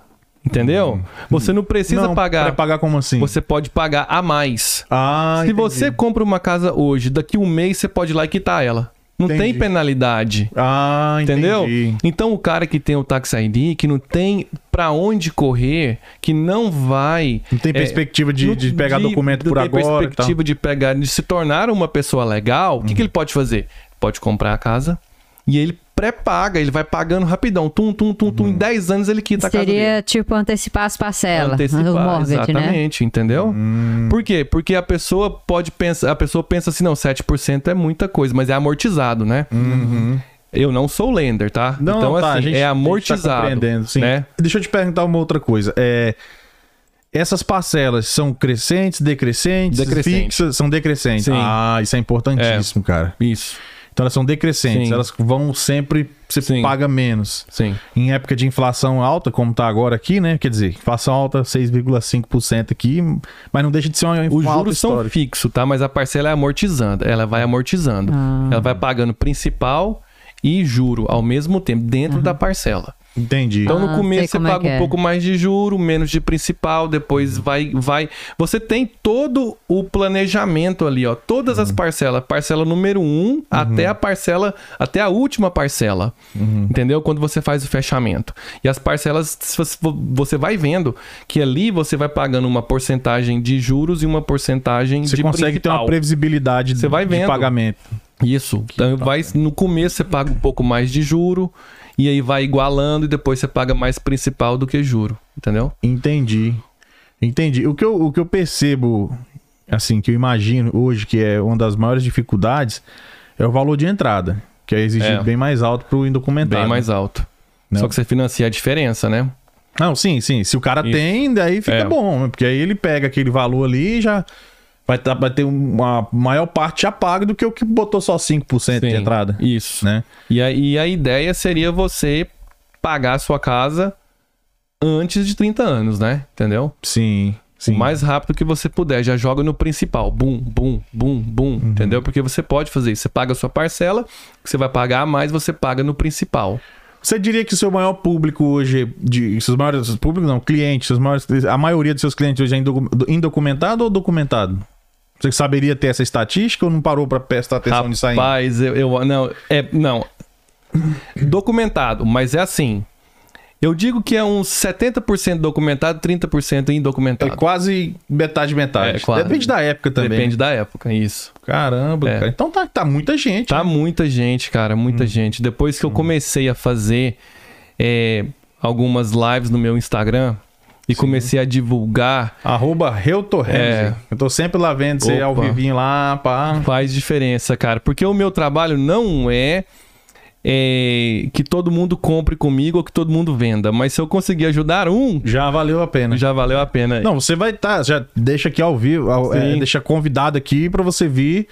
Entendeu? Você não precisa Hum. não, pagar. Pagar como assim? Você pode pagar a mais. Ah, Se entendi. você compra uma casa hoje, daqui um mês você pode ir lá e quitar ela. Não tem Entendi. penalidade. Ah, entendi. Entendeu? Então o cara que tem o Tax ID, que não tem pra onde correr, que não vai. Não tem é, perspectiva de, não- de pegar documento não por tem agora. e tal. perspectiva de pegar, de se tornar uma pessoa legal, o que, que ele pode fazer? Pode comprar a casa e ele pré-paga, ele vai pagando rapidão. Tum, tum, tum, tum. Em 10 anos ele quita a casa dele. Seria tipo antecipar as parcelas Antecipar, do mortgage, né? exatamente, entendeu? Hum. Por quê? Porque a pessoa pode pensar, a pessoa pensa assim, não, 7% é muita coisa, mas é amortizado, né? Uhum. Eu não sou lender, tá? Não, então, tá, a assim, gente- é a gente tá amortizado. sim. né? Deixa eu te perguntar uma outra coisa. É, essas parcelas são crescentes, decrescentes, Decrescente. fixas? São decrescentes. Sim. Ah, isso é importantíssimo, cara. Isso, Então elas são decrescentes, Sim. elas vão sempre, você Sim. paga menos. sim. Em época de inflação alta, como tá agora aqui, né? Quer dizer, inflação alta 6,5% aqui, mas não deixa de ser uma, Os uma alta juros são fixos, tá? Mas a parcela é amortizando. Ela vai amortizando. Ah. Ela vai pagando principal e juro ao mesmo tempo, dentro da parcela. Entendi. Então, Ah, no sei começo, você é paga que um é. pouco mais de juro, menos de principal, depois vai, vai. Você tem todo o planejamento ali, ó. Todas as parcelas. Parcela número um até a parcela, até a última parcela. Entendeu? Quando você faz o fechamento. E as parcelas, você- você vai vendo que ali você vai pagando uma porcentagem de juros e uma porcentagem você de consegue ter uma previsibilidade Você vai de vendo. pagamento. Isso. Então vai, no começo você paga um pouco mais de juro, e aí vai igualando, e depois você paga mais principal do que juro. Entendeu? Entendi. Entendi. O que, eu, o que eu percebo, assim, que eu imagino hoje que é uma das maiores dificuldades é o valor de entrada, que é exigido É. bem mais alto para o indocumentado. Bem mais alto. Não. Só que você financia a diferença, né? Não, sim, sim. Se o cara Isso. tem, daí fica É. bom, né? porque aí ele pega aquele valor ali e já vai, tá- vai ter uma maior parte já paga do que o que botou só 5% de Sim, entrada, Isso. né? E, a, e a ideia seria você pagar a sua casa antes de 30 anos, né? Entendeu? Sim, sim. O mais rápido que você puder. Já joga no principal. Bum, bum, bum, bum. Uhum. Entendeu? Porque você pode fazer isso. Você paga a sua parcela, que você vai pagar a mais, você paga no principal. Você diria que o seu maior público hoje, de, seus maiores públicos não, clientes, seus maiores, a maioria dos seus clientes hoje é indocu- indocumentado ou documentado? Você saberia ter essa estatística ou não parou pra prestar atenção nisso ainda? Rapaz, eu, eu- não, é não. Documentado, mas é assim. Eu digo que é uns 70% documentado, 30% É indocumentado. quase metade metade. É, quase. Depende da época também. Depende da época, isso. Caramba, É. cara. Então tá, tá muita gente. Tá né? muita gente, cara, muita Hum. gente. Depois que eu comecei a fazer é, algumas lives no meu Instagram e comecei a divulgar, Arroba. É. Eu tô sempre lá vendo você ao vivinho lá, pá. faz diferença, cara. Porque o meu trabalho não é, é, que todo mundo compre comigo ou que todo mundo venda. Mas se eu conseguir ajudar um, Já valeu a pena. já valeu a pena. Não, você vai estar, já deixa aqui ao vivo, ao- é, Sim. deixa convidado aqui pra você vir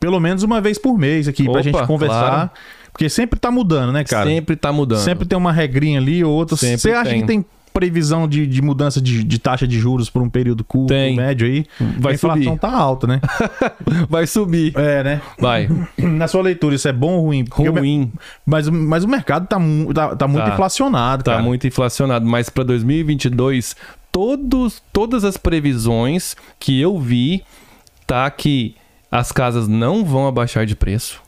pelo menos uma vez por mês aqui pra Opa, gente conversar. claro. Porque sempre tá mudando, né, cara? Sempre tá mudando. Sempre tem uma regrinha ali ou outra. Sempre Você acha tem. que tem previsão de, de mudança de, de taxa de juros por um período curto, Tem. médio aí? Vai a inflação subir. tá alta, né? Vai subir. É, né? Vai. Na sua leitura, isso é bom ou ruim? Porque Ruim. Mas, o- mas o mercado tá, tá, tá muito Tá. inflacionado, Tá cara. muito inflacionado. Mas para 2022, todos, todas as previsões que eu vi, tá que as casas não vão abaixar de preço.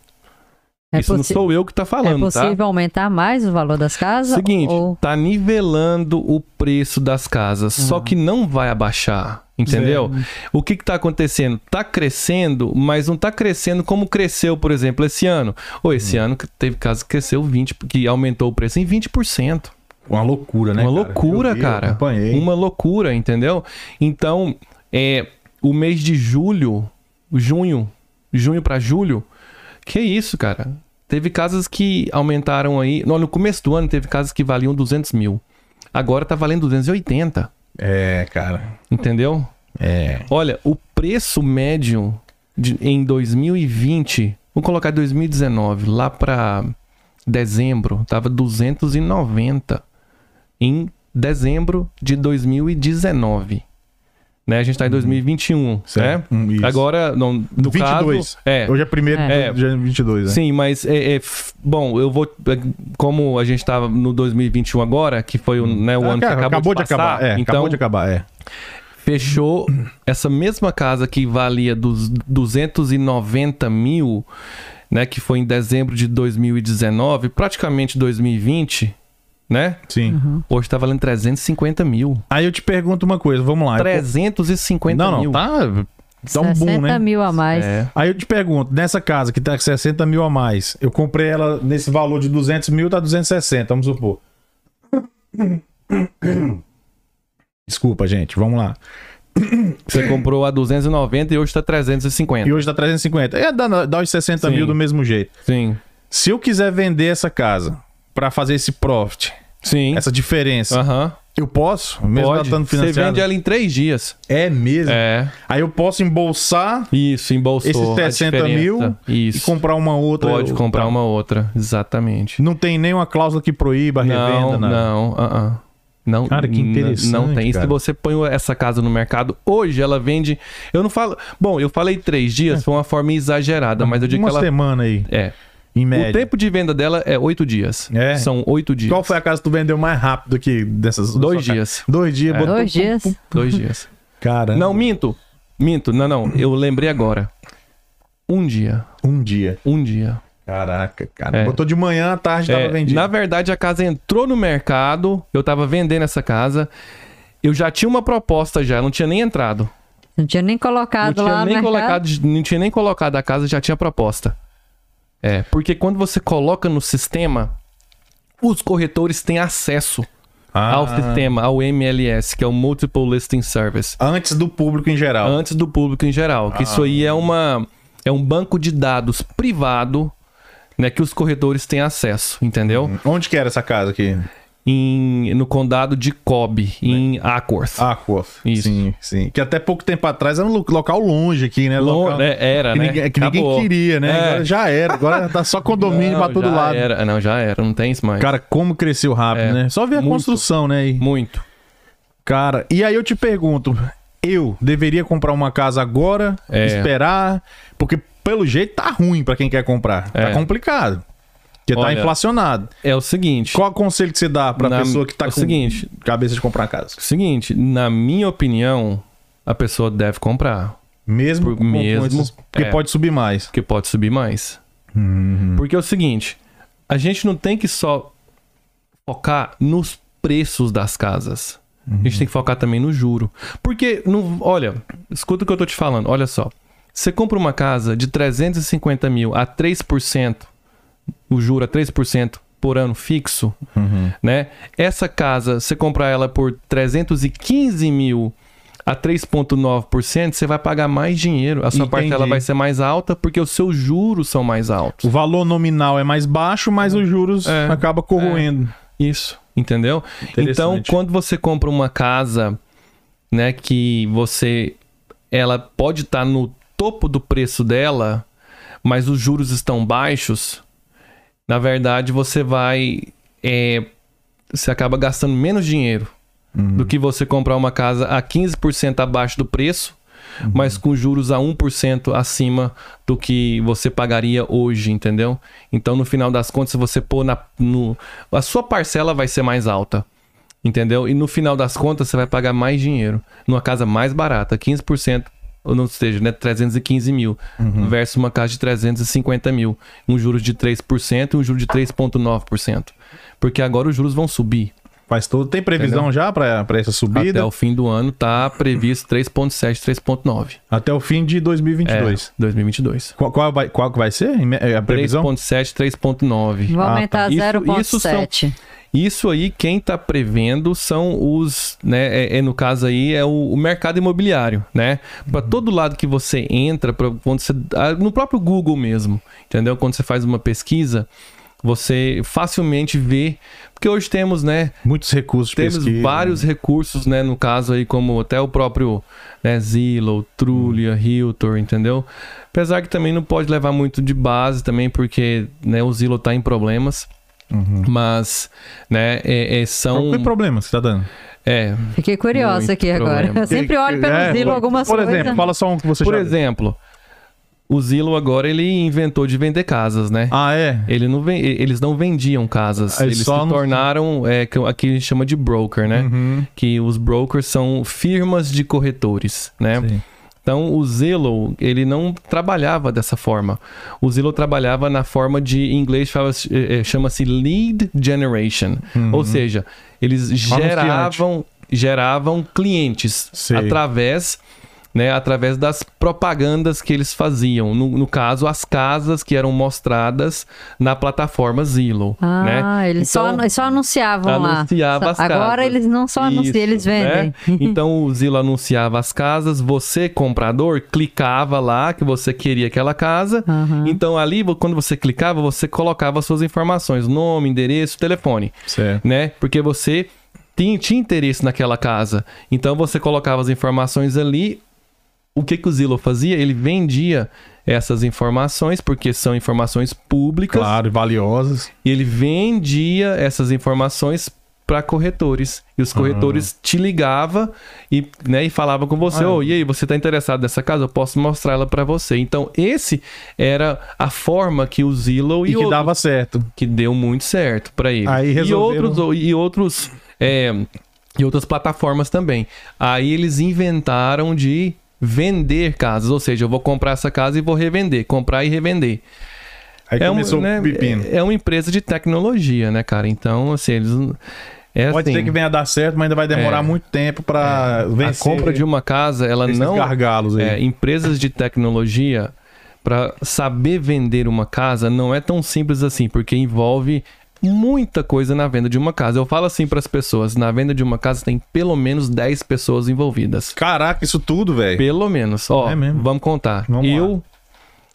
É, Isso não sou eu que tá é falando, tá? possível aumentar mais o valor das casas? Seguinte, Ou... tá nivelando o preço das casas, só que não vai abaixar, entendeu? O que que tá acontecendo? Tá crescendo, mas não tá crescendo como cresceu, por exemplo, esse ano. Ou esse ano que teve casa que cresceu 20, que aumentou o preço em 20%. Uma loucura, né? Uma cara? loucura, vi, cara. Uma loucura, entendeu? Então, é o mês de julho, junho, junho pra julho, que isso, cara? Teve casas que aumentaram aí. No, no começo do ano teve casas que valiam 200 mil. Agora tá valendo 280, É, cara. entendeu? É. Olha, o preço médio de- em 2020, vamos colocar 2019, lá pra dezembro, tava 290 em dezembro de 2019. Né? A gente tá em 2021, Certo. né? Hum, isso. Agora, não, no 22. caso... É, Hoje é primeiro É. de janeiro de 22, né? Sim, mas é, é, f- bom, eu vou é, como a gente tava no 2021 agora, que foi o, né, o Ah, ano cara, que acabou, de, passar, acabar. É, então acabou de acabar, é. fechou essa mesma casa que valia dos 290 mil, né, que foi em dezembro de 2019, praticamente 2020, né? Sim. Hoje tá valendo 350 mil. Aí eu te pergunto uma coisa, vamos lá. Eu- 350 Não, não, mil. tá, tá um 60 boom, né? mil a mais. É. Aí eu te pergunto, nessa casa que tá com 60 mil a mais, eu comprei ela nesse valor de 200 mil, tá 260, vamos supor. Desculpa, gente, vamos lá. Você comprou a 290 e hoje tá 350. E hoje tá 350. É, dá, dá os 60 Sim. mil do mesmo jeito. Sim. Se eu quiser vender essa casa pra fazer esse profit, Sim. essa diferença, Aham. eu posso? Mesmo ela Pode. estando Você financiada? vende ela em três dias. É mesmo? É. Aí eu posso embolsar Isso, embolsou. esses a 60 mil diferença. e Isso. comprar uma outra. Pode comprar Tá. uma outra. Exatamente. Não tem nenhuma cláusula que proíba a revenda, Não, nada. não. ah, ah. Não, Cara, que interessante, Não tem. Cara. se você põe essa casa no mercado, hoje ela vende. Eu não falo. Bom, eu falei três dias, foi uma forma exagerada, mas eu digo uma que ela. semana aí, É. em O média. tempo de venda dela é oito dias. É? São oito dias. Qual foi a casa que tu vendeu mais rápido que dessas? Dois dias. Dois dias. É. botou- Dois dias. Dois dias. Cara. Não, minto. Minto. Não, não. Eu lembrei agora. Um dia. Um dia. Um dia. Caraca, cara. É. Botou de manhã, à tarde tava É, vendido. na verdade, a casa entrou no mercado. Eu tava vendendo essa casa. Eu já tinha uma proposta já, não tinha nem entrado. Não tinha nem Não colocado tinha lá no nem colocado, não tinha nem colocado a casa, já tinha proposta. É, porque quando você coloca no sistema, os corretores têm acesso Ah, ao sistema, ao MLS, que é o Multiple Listing Service, Antes do público em geral. antes do público em geral. Que isso aí é uma é um banco de dados privado, né, que os corretores têm acesso, entendeu? Onde que era essa casa aqui? Em, no condado de Cobb, em Ackworth. Aquath. Isso. Sim, sim. Que até pouco tempo atrás era um lo- local longe aqui, né? Local... é, era, Que, né? ninguém, que ninguém queria, né? É. Agora já era. Agora tá só condomínio Não, pra todo lado. Era. Não, já era, não tem isso mais. Cara, como cresceu rápido, É, né? Só ver a muito. construção, né? aí. Muito. Cara, e aí eu te pergunto, eu deveria comprar uma casa agora, É. esperar, porque pelo jeito tá ruim pra quem quer comprar. Tá É. complicado. Porque tá Olha, inflacionado. É o seguinte. Qual o conselho que você dá pra Na- pessoa que tá é o com seguinte. cabeça de comprar casa? Seguinte, na minha opinião, a pessoa deve comprar. Mesmo Por- mesmo, esses- porque é. pode subir mais. Porque pode subir mais. Uhum. Porque é o seguinte, a gente não tem que só focar nos preços das casas. A Uhum. gente tem que focar também no juro. Porque, não, olha, escuta o que eu tô te falando. Olha só. Você compra uma casa de 350 mil a 3%, o juro a 3% por ano fixo, Uhum. né? Essa casa, você comprar ela por 315 mil a 3,9%, você vai pagar mais dinheiro. A sua Entendi. parcela vai ser mais alta porque os seus juros são mais altos. O valor nominal é mais baixo, mas os juros É. acaba corroendo. Isso, entendeu? Então, quando você compra uma casa, né, que você ela pode estar no topo do preço dela, mas os juros estão baixos, na verdade você vai é, você acaba gastando menos dinheiro Uhum. do que você comprar uma casa a 15% abaixo do preço, Uhum. mas com juros a 1% acima do que você pagaria hoje, entendeu? Então, no final das contas, se você pôr na. No, a sua parcela vai ser mais alta. Entendeu? E no final das contas, você vai pagar mais dinheiro. Numa casa mais barata, 15%, ou não seja, né, 315 mil, Uhum. versus uma casa de 350 mil. Um juros de 3% e um juro de 3,9%. Porque agora os juros vão subir. Faz todo. Tem previsão já pra, pra essa subida? Até o fim do ano tá previsto 3,7, 3,9. Até o fim de 2022. É, 2022. Qual, qual vai, qual que vai ser é, a previsão? 3,7, 3,9. Vou Ah, aumentar Isso- isso 0,7. Isso aí, quem tá prevendo são os, né, é, é, no caso aí, é o, o mercado imobiliário, né? Para todo lado que você entra, pra, quando você, ah, no próprio Google mesmo, entendeu? Quando você faz uma pesquisa, você facilmente vê, porque hoje temos, né, Muitos recursos temos pesquisa. vários recursos, né? No caso aí, como até o próprio né, Zillow, Trulia, Realtor, entendeu? Apesar que também não pode levar muito de base também, porque né, o Zillow tá em problemas. Uhum. Mas, né, é, é, são... Qual que problema você tá dando? É, Fiquei curiosa aqui agora. problema. Eu sempre olho pelo É, Zillow por- algumas Por coisas. exemplo, fala só um que você por já... exemplo, o Zillow agora ele inventou de vender casas, né? Ah, é? Ele não ven- Eles não vendiam casas, Eles eles só se tornaram, é, que aqui a gente chama de broker, né? Uhum. Que os brokers são firmas de corretores, né? Sim. Então, o Zillow, ele não trabalhava dessa forma. O Zillow trabalhava na forma de, em inglês, eh, eh, chama-se lead generation. Ou seja, eles geravam, geravam clientes Sei. através, né, através das propagandas que eles faziam. No, no caso, as casas que eram mostradas na plataforma Zillow. Ah, né? eles, só, Então- eles só anunciavam lá. Anunciava Só- as Agora casas. eles não só anunciam, Isso, eles vendem. né? Então o Zillow anunciava as casas, você, comprador, clicava lá que você queria aquela casa. Aham. Então ali, quando você clicava, você colocava suas informações, nome, endereço, telefone, Certo. né? Porque você tinha, tinha interesse naquela casa. Então você colocava as informações ali. O que, que o Zillow fazia? Ele vendia essas informações, porque são informações públicas. Claro, e valiosas. E ele vendia essas informações para corretores. E os corretores te ligavam e, né, e falavam com você: Ah. "Ô, e aí, você está interessado nessa casa? Eu posso mostrar ela para você. Então, esse era a forma que o Zillow E, e, que outros- dava certo. que deu muito certo para ele. Aí e resolveram- outros, e outros, é, e outras plataformas também. Aí eles inventaram de vender casas, ou seja, eu vou comprar essa casa e vou revender, comprar e revender. Aí é, um, começou né, o pepino. é uma empresa de tecnologia, né, cara? Então, assim, eles é Pode assim, ser que venha a dar certo, mas ainda vai demorar É. muito tempo pra a vencer compra de uma casa, ela não gargalos aí. é, empresas de tecnologia para saber vender uma casa não é tão simples assim, porque envolve muita coisa na venda de uma casa. Eu falo assim para as pessoas, na venda de uma casa tem pelo menos 10 pessoas envolvidas. Caraca, isso tudo, velho. Pelo menos. Ó, É mesmo? vamos contar. Vamos eu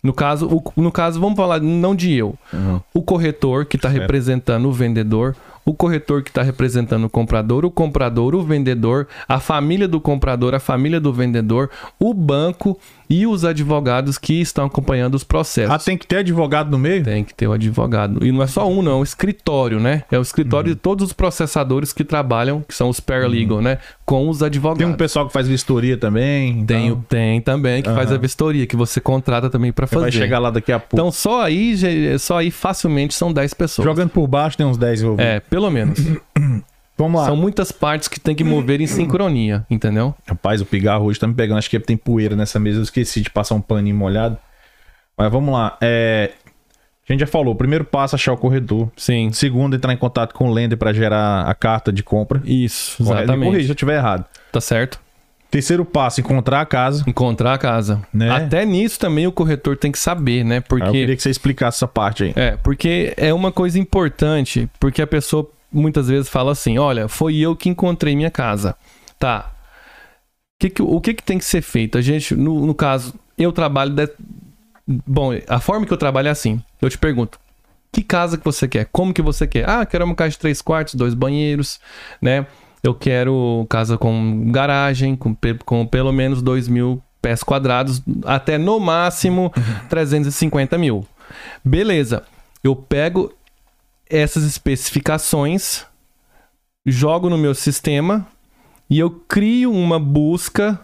no caso, o- no caso, vamos falar não de eu. Uhum. O corretor que está Certo. representando o vendedor, o corretor que está representando o comprador, o comprador, o vendedor, a família do comprador, a família do vendedor, o banco e os advogados que estão acompanhando os processos. Ah, tem que ter advogado no meio? Tem que ter o advogado. E não é só um, não, é um escritório, né? É o escritório Uhum. de todos os processadores que trabalham, que são os paralegal, né? Com os advogados. Tem um pessoal que faz vistoria também. Então Tem, tem também, que faz Aham. a vistoria, que você contrata também para fazer. vai chegar lá daqui a pouco. Então só aí, só aí facilmente são 10 pessoas. Jogando por baixo tem uns 10 envolvidos. É, pelo menos. Vamos lá. São muitas partes que tem que mover em sincronia, entendeu? Rapaz, o pigarro hoje tá me pegando. Acho que tem poeira nessa mesa. Eu esqueci de passar um paninho molhado. Mas vamos lá. É... A gente já falou. Primeiro passo, achar o corredor. Sim. Segundo, entrar em contato com o lender para gerar a carta de compra. Isso, Correto? Me exatamente. corrija se eu estiver errado. Tá certo? Terceiro passo, encontrar a casa. Encontrar a casa. Né? Até nisso também o corretor tem que saber, né? Aí Eu Porque queria que você explicasse essa parte aí. É, porque é uma coisa importante, porque a pessoa muitas vezes fala assim: olha, foi eu que encontrei minha casa. Tá. O que que- o que, que tem que ser feito? A gente, no, no caso, eu trabalho. de- Bom, a forma que eu trabalho é assim: eu te pergunto. Que casa que você quer? Como que você quer? Ah, quero uma casa de três quartos, dois banheiros, né? Eu quero casa com garagem, com, com pelo menos dois mil pés quadrados, até no máximo 350 mil. Beleza. Eu pego essas especificações, jogo no meu sistema e eu crio uma busca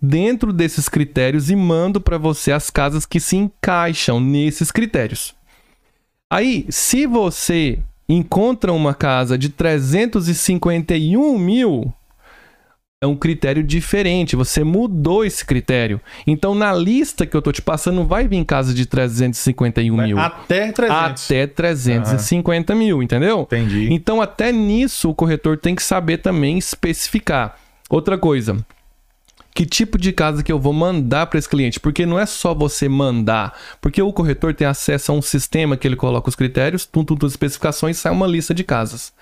dentro desses critérios e mando para você as casas que se encaixam nesses critérios. Aí, se você encontra uma casa de 351 mil, é um critério diferente. Você mudou esse critério. Então, na lista que eu tô te passando, vai vir casa de 351 mil. Até 300. Até 350 mil, entendeu? Entendi. Então, até nisso, o corretor tem que saber também especificar. Outra coisa, que tipo de casa que eu vou mandar para esse cliente? Porque não é só você mandar, porque o corretor tem acesso a um sistema que ele coloca os critérios, tum, tum, tum, especificações, sai uma lista de casas.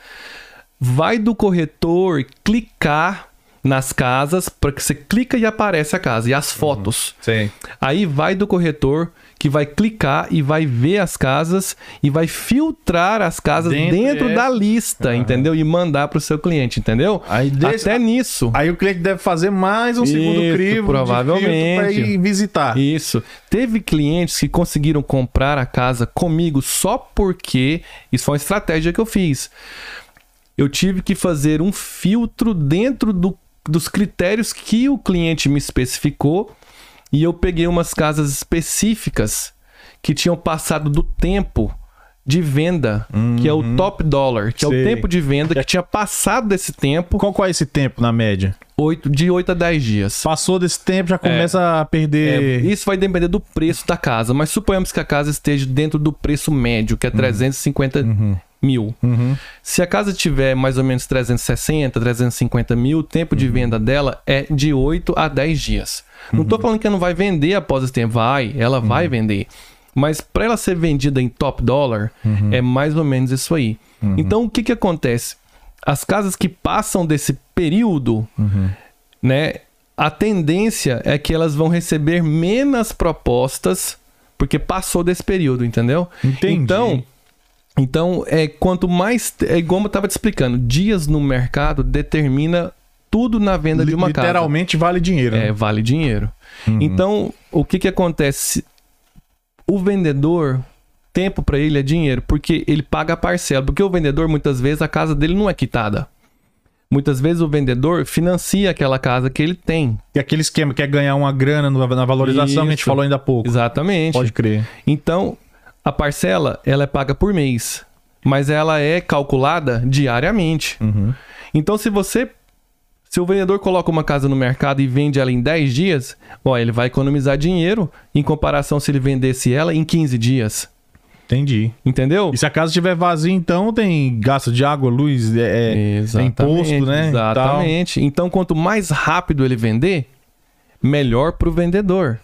Vai do corretor clicar nas casas, para que você clica e aparece a casa e as fotos. Sim. Aí vai do corretor que vai clicar e vai ver as casas e vai filtrar as casas Dentro dentro, dessa. da lista, entendeu? E mandar pro seu cliente, entendeu? Aí desse- Até nisso. Aí o cliente deve fazer mais um segundo Isso, crivo provavelmente. para ir visitar. Isso. Teve clientes que conseguiram comprar a casa comigo só porque isso foi uma estratégia que eu fiz. Eu tive que fazer um filtro dentro do- dos critérios que o cliente me especificou e eu peguei umas casas específicas que tinham passado do tempo de venda, que é o top dollar, que é Sei. o tempo de venda que tinha passado desse tempo, Qual, qual é esse tempo na média? oito, de 8 a 10 dias. Passou desse tempo, já começa a É, perder. isso vai depender do preço da casa, mas suponhamos que a casa esteja dentro do preço médio, que é 350 mil. Uhum. Se a casa tiver mais ou menos 360, 350 mil, o tempo de venda dela é de 8 a 10 dias. Não tô falando que ela não vai vender após esse tempo. Vai, ela vai vender. Mas para ela ser vendida em top dólar, é mais ou menos isso aí. Então, o que que acontece? As casas que passam desse período, né? A tendência é que elas vão receber menos propostas porque passou desse período, entendeu? Entendi. Então, então, é quanto mais. É igual eu tava te explicando, dias no mercado determina tudo na venda de uma casa. Literalmente vale dinheiro. É, né? vale dinheiro. Então, o que que acontece? O vendedor, tempo para ele é dinheiro, porque ele paga a parcela. Porque o vendedor, muitas vezes, a casa dele não é quitada. Muitas vezes o vendedor financia aquela casa que ele tem. E aquele esquema quer ganhar uma grana na valorização que a gente Isso. falou ainda há pouco. Exatamente. Pode crer. Então, a parcela, ela é paga por mês, mas ela é calculada diariamente. Uhum. Então, se você se o vendedor coloca uma casa no mercado e vende ela em 10 dias, ó, ele vai economizar dinheiro em comparação se ele vendesse ela em 15 dias. Entendi. Entendeu? E se a casa estiver vazia, então tem gasto de água, luz, é, é- é imposto, né? Exatamente. Então, quanto mais rápido ele vender, melhor para o vendedor.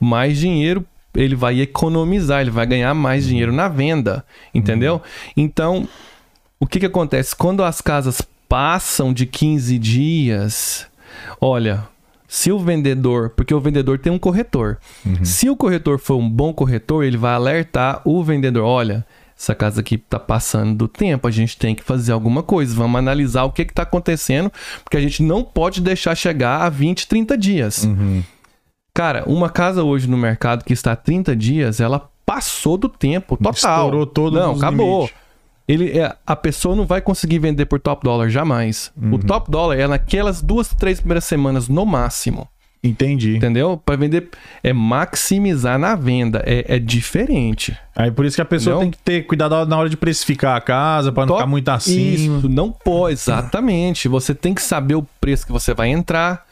Mais dinheiro ele vai economizar, ele vai ganhar mais dinheiro na venda, entendeu? Então, o que que acontece? Quando as casas passam de 15 dias, olha, se o vendedor, porque o vendedor tem um corretor. Se o corretor for um bom corretor, ele vai alertar o vendedor, olha, essa casa aqui tá passando do tempo, a gente tem que fazer alguma coisa, vamos analisar o que que tá acontecendo, porque a gente não pode deixar chegar a 20, 30 dias. Uhum. Cara, uma casa hoje no mercado que está há 30 dias, ela passou do tempo total. Estourou todos Não, acabou. limites. Ele, é, a pessoa não vai conseguir vender por top dólar jamais. Uhum. O top dólar é naquelas duas, três primeiras semanas no máximo. Entendi. Entendeu? Para vender é maximizar na venda. É, é diferente. Aí por isso que a pessoa tem que ter cuidado na hora de precificar a casa, pra não ficar muito acima. Isso, não pode, exatamente. Você tem que saber o preço que você vai entrar,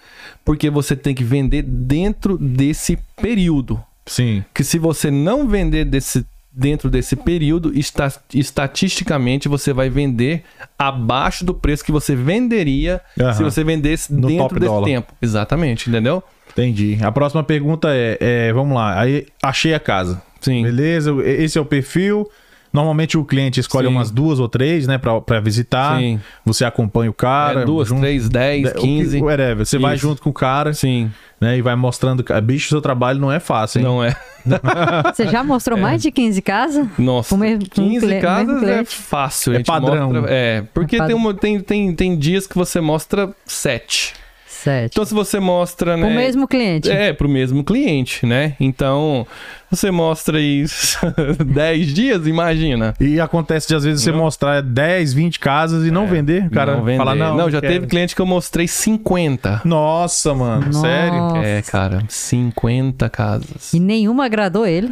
porque você tem que vender dentro desse período. Sim. Que se você não vender desse, dentro desse período, esta- estatisticamente você vai vender abaixo do preço que você venderia se você vendesse No dentro desse dólar. tempo. Exatamente, entendeu? Entendi. A próxima pergunta é, é, vamos lá. Aí achei a casa. Sim. Beleza? Esse é o perfil. Normalmente o cliente escolhe Sim. umas duas ou três, né, para visitar. Sim. Você acompanha o cara. É, duas, junto, três, dez, é, quinze. Whatever. É, você Isso. vai junto com o cara. Sim. Né, e vai mostrando. Bicho, seu trabalho não é fácil, hein? Não é. Você já mostrou é. mais de 15 casas? Nossa, me... 15 casas é fácil. É padrão. Mostra, é, porque é padrão. Tem, uma, tem, tem, tem dias que você mostra sete. Certo. Então, se você mostra, né? Pro mesmo cliente. É, pro mesmo cliente, né? Então, você mostra isso 10 dias, imagina. E acontece de às vezes você não. mostrar 10, 20 casas e é, não vender. Cara não vender. não. Não, já quero. teve cliente que eu mostrei 50. Nossa, mano. Nossa. Sério? É, cara, 50 casas. E nenhuma agradou ele.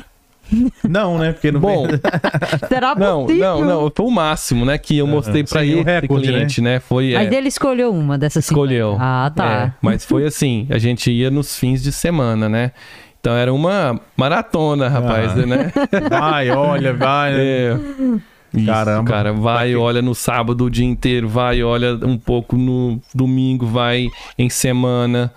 Não, né? Porque não Bom, vende. Será não, possível? não, não, foi o máximo, né, que eu mostrei pra Seria o recorde, cliente, né? Foi é, Mas ele escolheu uma dessas 50. escolheu. Ah, tá. É, mas foi assim, a gente ia nos fins de semana, né? Então era uma maratona, rapaz, Ah. né? Vai, olha, vai. né? É. Isso, Caramba. cara, vai, olha no sábado o dia inteiro, vai, olha um pouco no domingo, vai em semana,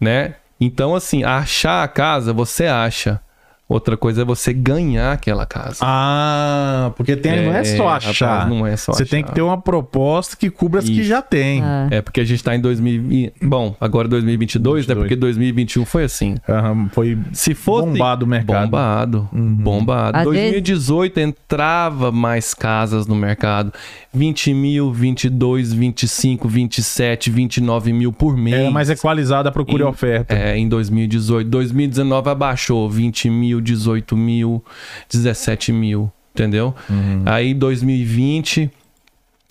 né? Então, assim, achar a casa, você acha. Outra coisa é você ganhar aquela casa. Ah, porque tem, não é só rapaz, achar. não é só Você tem achar. que ter uma proposta que cubra as que já tem. Ah. É porque a gente tá em 2020. Bom, agora 2022, né? 22. Porque 2021 foi assim. Aham, foi Se fosse. bombado o mercado. Bombado. Uhum. Bombado. Às 2018 entrava mais casas no mercado. 20 mil, 22, 25, 27, 29 mil por mês. Era mais equalizada a procura e oferta. É, em 2018. 2019 abaixou 20 mil, 18 mil, 17 mil, entendeu? Uhum. Aí 2020,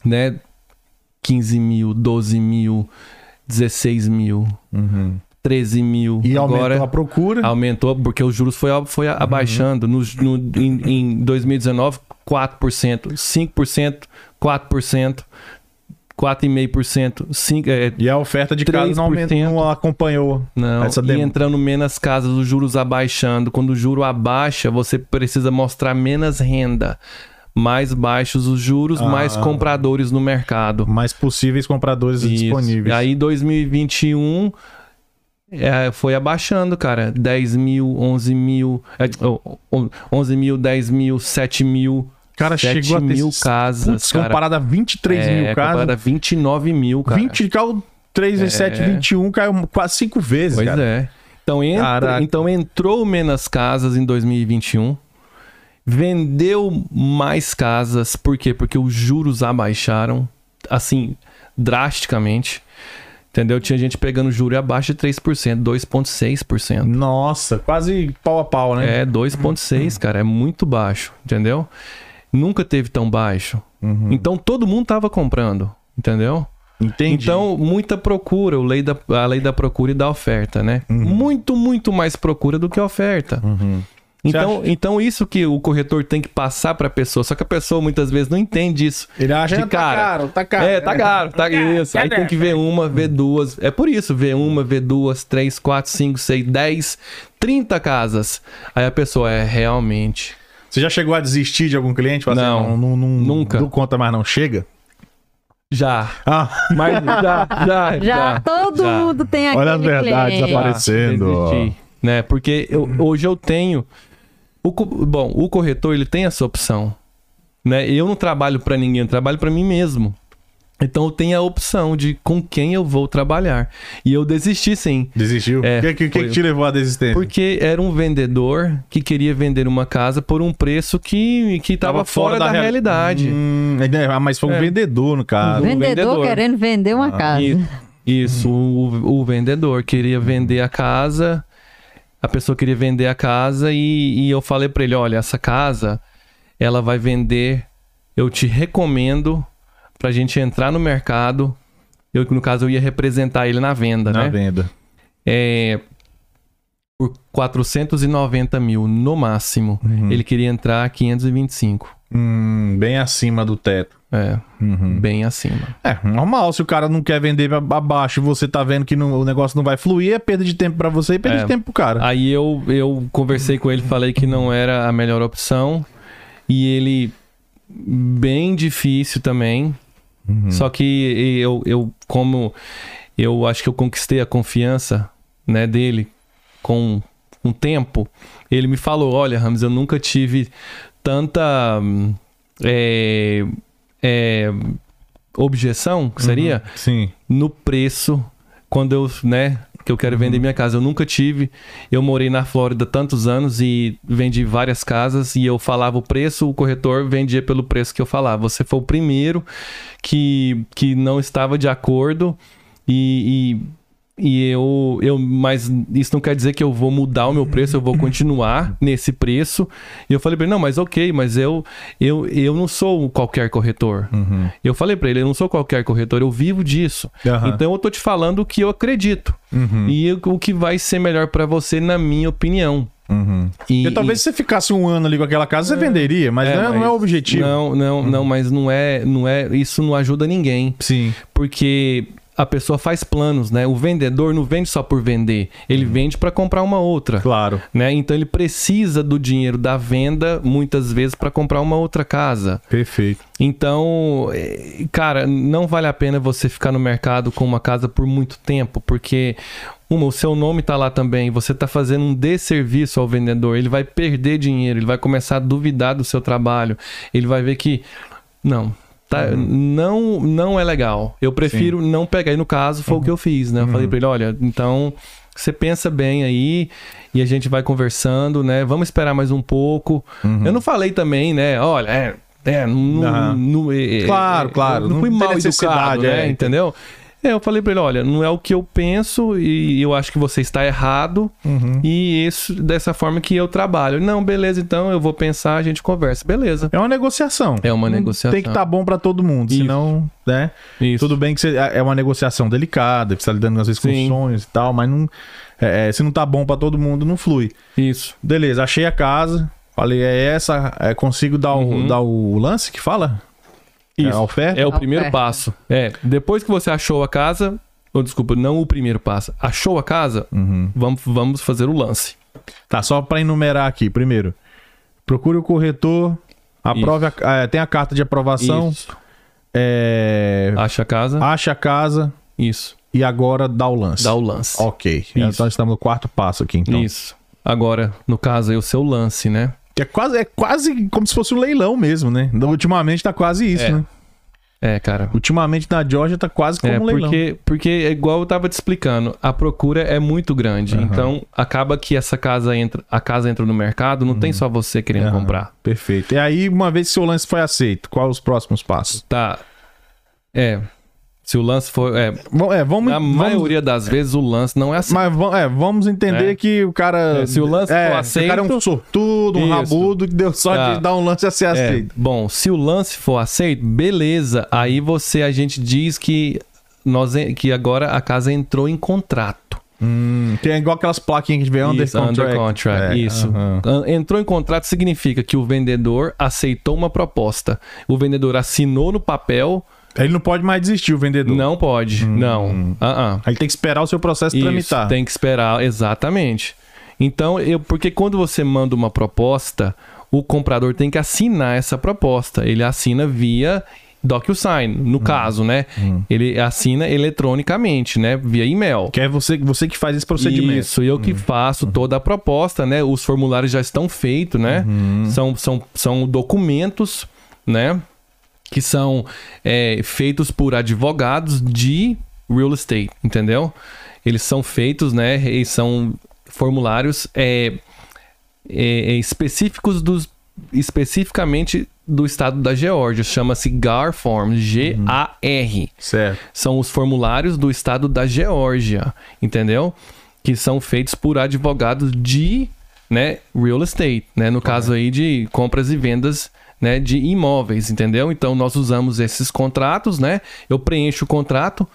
né? 15 mil, 12 mil, 16 mil. Uhum. 13 mil. E Agora aumentou a procura. aumentou porque os juros foi, foi abaixando. No, no, em, em 2019, 4%, 5%, 4%, 4,5%, 5%. É, E a oferta de casa não, aumentou, 3%. não acompanhou não, essa e demanda. entrando menos casas, os juros abaixando. Quando o juro abaixa, você precisa mostrar menos renda. Mais baixos os juros, Ah. mais compradores no mercado. Mais possíveis compradores Isso. disponíveis. Aí 2021 é, foi abaixando, cara. 10 mil, 11 mil, é, oh, oh, 11 mil, 10 mil, 7 mil. Cara 7 chegou a ter mil casas, Putz, cara. comparado a 23 é, mil comparado casas. a 29 mil, cara. 20 caiu 3 vezes 7, 21, caiu quase 5 vezes, Pois cara. é. Então, entra- então entrou menos casas em 2021. Vendeu mais casas. Por quê? Porque os juros abaixaram, assim, drasticamente. Entendeu? Tinha gente pegando juro abaixo de 3%, 2,6%. Nossa, quase pau a pau, né? É, 2,6, cara. É muito baixo, entendeu? Nunca teve tão baixo. Uhum. Então todo mundo tava comprando, entendeu? Entendi. Então, muita procura, o lei da, a lei da procura e da oferta, né? Muito, muito mais procura do que oferta. Uhum. Então, acha? então, isso que o corretor tem que passar para a pessoa. Só que a pessoa muitas vezes não entende isso. Ele acha que tá cara. caro, tá caro. É, tá caro, tá isso. Aí tem que ver uma, ver duas. É por isso, ver uma, ver duas, três, quatro, cinco, seis, dez, trinta casas. Aí a pessoa é realmente. Você já chegou a desistir de algum cliente? Falar Não, assim, não, não, não nunca. Dou conta, mas não chega? Já. Ah, Mas já, já, Já, todo já. mundo tem aquele Olha as verdades cliente. Já aparecendo. desisti, né? Porque eu- hoje eu tenho. o bom, o corretor ele tem essa opção, né? Eu não trabalho para ninguém, eu trabalho para mim mesmo. Então eu tenho a opção de com quem eu vou trabalhar. E eu desisti sim. Desistiu? O É, que, que, que foi. te levou à desistência? Porque era um vendedor que queria vender uma casa por um preço que que estava fora, da, real- realidade. Hum, é, ah, mas foi um É. vendedor, no caso. Um Vendedor, vendedor. querendo vender uma casa. Isso, isso o, o vendedor queria vender a casa, a pessoa queria vender a casa e, e eu falei pra ele, olha, essa casa, ela vai vender, eu te recomendo pra gente entrar no mercado, eu no caso eu ia representar ele na venda, Na né? venda. É, por 490 mil no máximo, Uhum. ele queria entrar a 525, Hum, bem acima do teto. é, Uhum. bem acima. É, normal. Se o cara não quer vender abaixo e você tá vendo que não- o negócio não vai fluir, é perda de tempo pra você e perda É. de tempo pro cara. Aí eu, eu conversei com ele, falei que não era a melhor opção. E ele, bem difícil também. Uhum. Só que eu, eu, como eu acho que eu conquistei a confiança né, dele com um tempo, ele me falou: Olha, Ramos, eu nunca tive tanta é, é, objeção, seria? Sim. no preço quando eu, né, que eu quero vender minha casa. Eu nunca tive. Eu morei na Flórida tantos anos e vendi várias casas e eu falava o preço, o corretor vendia pelo preço que eu falava. Você foi o primeiro que, que não estava de acordo e, e e eu, eu, mas isso não quer dizer que eu vou mudar o meu preço, eu vou continuar nesse preço. E eu falei pra ele, não, mas ok, mas eu, eu, eu não sou qualquer corretor. Uhum. Eu falei pra ele, eu não sou qualquer corretor, eu vivo disso. Aham. Então eu tô te falando o que eu acredito. Uhum. E o que vai ser melhor pra você, na minha opinião. Uhum. E, Porque talvez e- se você ficasse um ano ali com aquela casa, você venderia, mas, É, não, é, não é o objetivo. Não, não, não, mas não é, não é. Isso não ajuda ninguém. Sim. Porque a pessoa faz planos, né? O vendedor não vende só por vender, ele vende pra comprar uma outra. Claro. Né? Então ele precisa do dinheiro da venda muitas vezes pra comprar uma outra casa. Perfeito. Então, eh, cara, não vale a pena você ficar no mercado com uma casa por muito tempo, porque uma, o seu nome tá lá também, você tá fazendo um desserviço ao vendedor, ele vai perder dinheiro, ele vai começar a duvidar do seu trabalho, ele vai ver que não, tá, não, não é legal. Eu prefiro não pegar. E no caso foi o que eu fiz, né? Eu falei pra ele, olha, então você pensa bem aí e a gente vai conversando, né? Vamos esperar mais um pouco. Eu não falei também, né? Olha, é, é, não, não- é, é, Claro, claro, Não fui mal educado, né? é. Entendeu? É, eu falei pra ele, olha, não é o que eu penso e eu acho que você está errado Uhum. e isso dessa forma que eu trabalho. Não, beleza, então eu vou pensar, a gente conversa. Beleza. É uma negociação. É uma Não negociação. Tem que estar bom pra todo mundo, Isso. senão, né? Isso. Tudo bem que você- é uma negociação delicada, que você tá lidando às vezes com Sim. sonhos e tal, mas não, é, é, se não tá bom pra todo mundo, não flui. Isso. Beleza, achei a casa, falei, é essa, é, consigo dar, Uhum. o, dar o lance que fala? É Isso. a oferta? É o A primeiro oferta. passo. É, depois que você achou a casa, ou desculpa, não o primeiro passo. Achou a casa, Uhum. vamos, vamos fazer o lance. Tá, só pra enumerar aqui. Primeiro, procure o corretor, aprove a, é, tem a carta de aprovação, Isso. é, Acha a casa, acha a casa isso. e agora dá o lance. Dá o lance. Ok, Isso. então estamos no quarto passo aqui, então. Isso. Agora, no caso aí, o seu lance, né? Que é quase, é quase como se fosse um leilão mesmo, né? Ultimamente tá quase isso, É. né? É, cara. Ultimamente na Georgia tá quase como É, um leilão. porque, porque é igual eu tava te explicando, a procura é muito grande. Aham. Então, acaba que essa casa entra, a casa entra no mercado, não tem só você querendo Aham. comprar. Perfeito. E aí, uma vez que seu lance foi aceito, quais os próximos passos? Tá. É. Se o lance for. É, é, vamos, na vamos- maioria das vezes o lance não é assim. Mas é, vamos entender É. que o cara. É, se o lance é, for se O cara é um aceito- sortudo, um Isso. rabudo, que deu sorte Tá. de dar um lance a ser É, aceito. bom, se o lance for aceito, beleza. Aí você, a gente diz que nós que agora a casa entrou em contrato. Hum, tem igual aquelas plaquinhas que a gente vê under Isso, contract. under contract, É, isso. Entrou em contrato significa que o vendedor aceitou uma proposta. O vendedor assinou no papel, Ele não pode mais desistir, o vendedor. não pode, não. Ah, ah. Aí ele tem que esperar o seu processo Isso, tramitar. tem que esperar, exatamente. Então, eu, porque quando você manda uma proposta, o comprador tem que assinar essa proposta. Ele assina via DocuSign, no caso, né? Ele assina eletronicamente, né? Via e-mail. Que é você, você que faz esse procedimento. Isso, eu que faço toda a proposta, né? Os formulários já estão feitos, né? São, são, são documentos, né? Que são é, feitos por advogados de real estate, entendeu? Eles são feitos, né? E são formulários é, é, é, específicos dos especificamente do estado da Geórgia. Chama-se GAR Forms, G-A-R Certo. são os formulários do estado da Geórgia, entendeu? Que são feitos por advogados de, né, real estate, né, no caso aí de compras e vendas, né, de imóveis, entendeu? Então nós usamos esses contratos, né? Eu preencho o contrato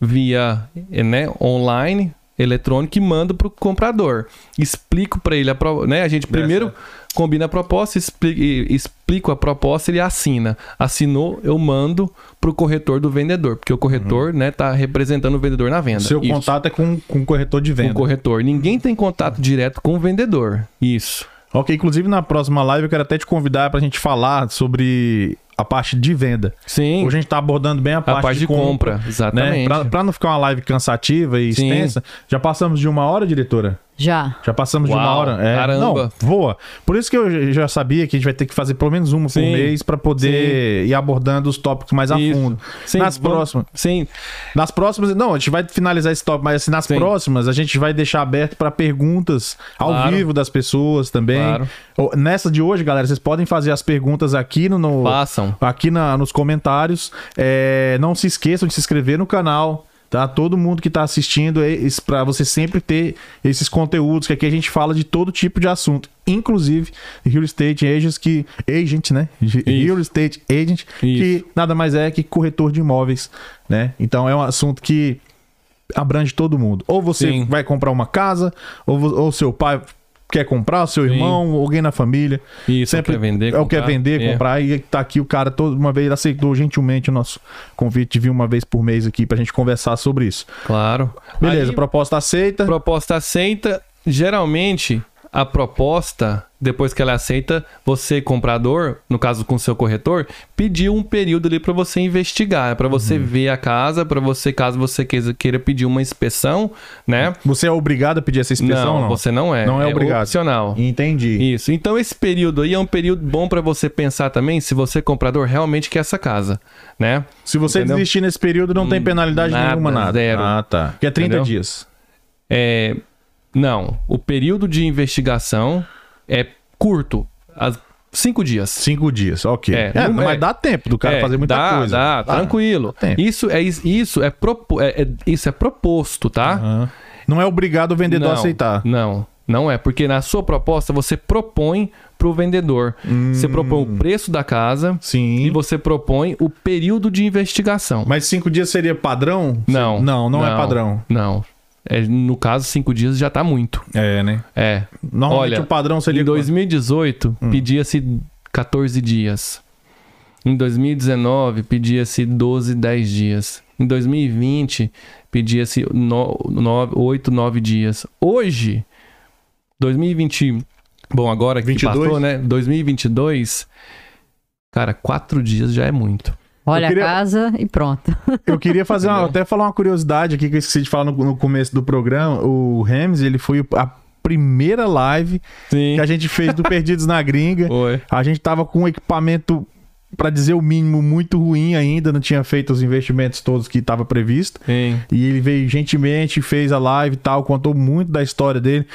via, né, online, eletrônico e mando para o comprador. Explico para ele a, pro- né, a gente primeiro combina a proposta, expli- explico a proposta, ele assina. Assinou, eu mando pro corretor do vendedor, porque o corretor, né, tá representando o vendedor na venda. O seu Isso. contato é com, com o corretor de com venda. o corretor. Ninguém tem contato direto com o vendedor. Isso. Ok, inclusive na próxima live eu quero até te convidar pra gente falar sobre a parte de venda. Sim. Hoje a gente tá abordando bem a a parte, parte de compra, né? exatamente. Pra, pra não ficar uma live cansativa e Sim. extensa. Já passamos de uma hora, diretora? Já. Já passamos de uma Uau, hora. É, caramba. Não, voa. Por isso que eu já sabia que a gente vai ter que fazer pelo menos uma por Sim. mês pra poder ir abordando os tópicos mais a Isso. fundo. Sim, nas vamos- próximas. Sim, Nas próximas, não, a gente vai finalizar esse tópico, mas assim, nas Sim. próximas a gente vai deixar aberto pra perguntas ao Claro. vivo das pessoas também. Claro. Nessa de hoje, galera, vocês podem fazer as perguntas aqui no, no- façam. aqui na- nos comentários. É, não se esqueçam de se inscrever no canal. Tá? Todo mundo que tá assistindo é para você sempre ter esses conteúdos que aqui a gente fala de todo tipo de assunto, inclusive real estate agents que agent, né? Real estate agent que Isso. nada mais é que corretor de imóveis, né? Então é um assunto que abrange todo mundo. Ou você Sim. vai comprar uma casa, ou, ou seu pai quer comprar, o seu Sim. irmão, alguém na família. Isso, Sempre quer vender, é o quer comprar. vender, É. comprar. E tá aqui o cara, toda uma vez, aceitou gentilmente o nosso convite de vir uma vez por mês aqui pra gente conversar sobre isso. Claro. Beleza, Aí, proposta aceita. proposta aceita, geralmente a proposta, depois que ela é aceita, você comprador, no caso com seu corretor, pediu um período ali para você investigar, para você Uhum. ver a casa, para você caso você queira, queira pedir uma inspeção, né? Você é obrigado a pedir essa inspeção? não, Não, você não é. Não é obrigado. opcional. Entendi. Isso. Então esse período aí é um período bom para você pensar também se você comprador realmente quer essa casa, né? Se você Entendeu? desistir nesse período, não tem Hum, penalidade nada, nenhuma, nada. zero. Ah, tá. Que é 30 Entendeu? dias. É, não, o período de investigação é curto. As- cinco dias. Cinco dias, ok. É, É, não- mas é. dá tempo do cara É, fazer muita dá, coisa. Dá, tranquilo. tempo. Isso é, isso é, propo, é, é- isso é proposto, tá? Aham. Não é obrigado o vendedor a aceitar. Não, não é. Porque na sua proposta você propõe pro vendedor. Você propõe o preço da casa Hum. Sim. e você propõe o período de investigação. Mas cinco dias seria padrão? Não. Não, não, é padrão. Não. É, no caso, cinco dias já tá muito. É, né? É. Normalmente Olha, o padrão seria. Em 2018, Hum. pedia-se 14 dias. Em 2019, pedia-se 12, 10 dias. Em 2020, pedia-se 8, 9 dias. Hoje, 2020. Bom, agora que 22? passou, né? 2022. Cara, 4 dias já é muito. Olha queria- a casa e pronto. Eu queria fazer uma- até falar uma curiosidade aqui que eu esqueci de falar no, no começo do programa. O Rems, ele foi a primeira live Sim. que a gente fez do Perdidos na Gringa. Foi. A gente tava com um equipamento, pra dizer o mínimo, muito ruim ainda, não tinha feito os investimentos todos que estava previsto. Sim. E ele veio gentilmente, fez a live e tal, contou muito da história dele.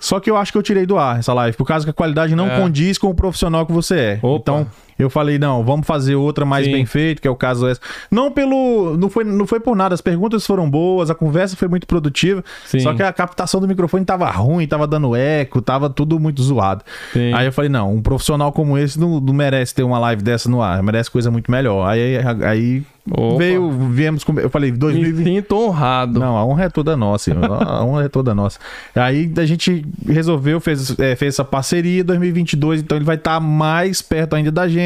Só que eu acho que eu tirei do ar essa live, por causa que a qualidade não É. condiz com o profissional que você é. Opa. Então, eu falei, não, vamos fazer outra mais Sim. bem feita, que é o caso essa. Não pelo. Não foi, não foi por nada, as perguntas foram boas, a conversa foi muito produtiva. Sim. Só que a captação do microfone tava ruim, tava dando eco, tava tudo muito zoado. Sim. Aí eu falei, não, um profissional como esse não, não merece ter uma live dessa no ar, merece coisa muito melhor. Aí, aí Opa. veio, viemos com. Eu falei, Me 2020. sinto honrado. Não, a honra é toda nossa. a honra é toda nossa. Aí a gente resolveu, fez, é, fez essa parceria 2022, então ele vai estar mais perto ainda da gente.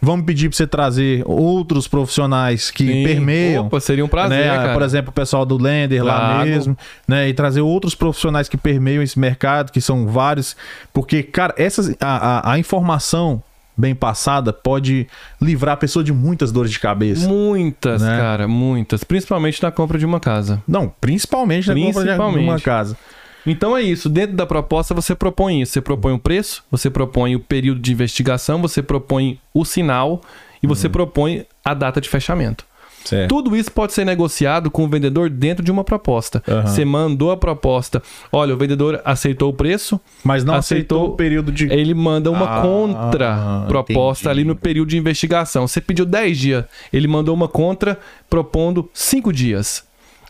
Vamos pedir para você trazer outros profissionais que Sim. permeiam. Opa, seria um prazer, né? cara. Por exemplo, o pessoal do Lender lá Claro. mesmo, né? E trazer outros profissionais que permeiam esse mercado, que são vários. Porque, cara, essas, a, a, a informação bem passada pode livrar a pessoa de muitas dores de cabeça. Muitas, Né? cara, muitas. Principalmente na compra de uma casa. Não, principalmente na compra de- uma Principalmente. casa. Então é isso. Dentro da proposta você propõe isso. Você propõe o preço, você propõe o período de investigação, você propõe o sinal e você Uhum. propõe a data de fechamento. Certo. Tudo isso pode ser negociado com o vendedor dentro de uma proposta. Aham. Você mandou a proposta. Olha, o vendedor aceitou o preço, Mas não aceitou, Aceitou- o período de. ele manda uma Ah, contra proposta entendi. ali no período de investigação. Você pediu 10 dias, ele mandou uma contra propondo 5 dias.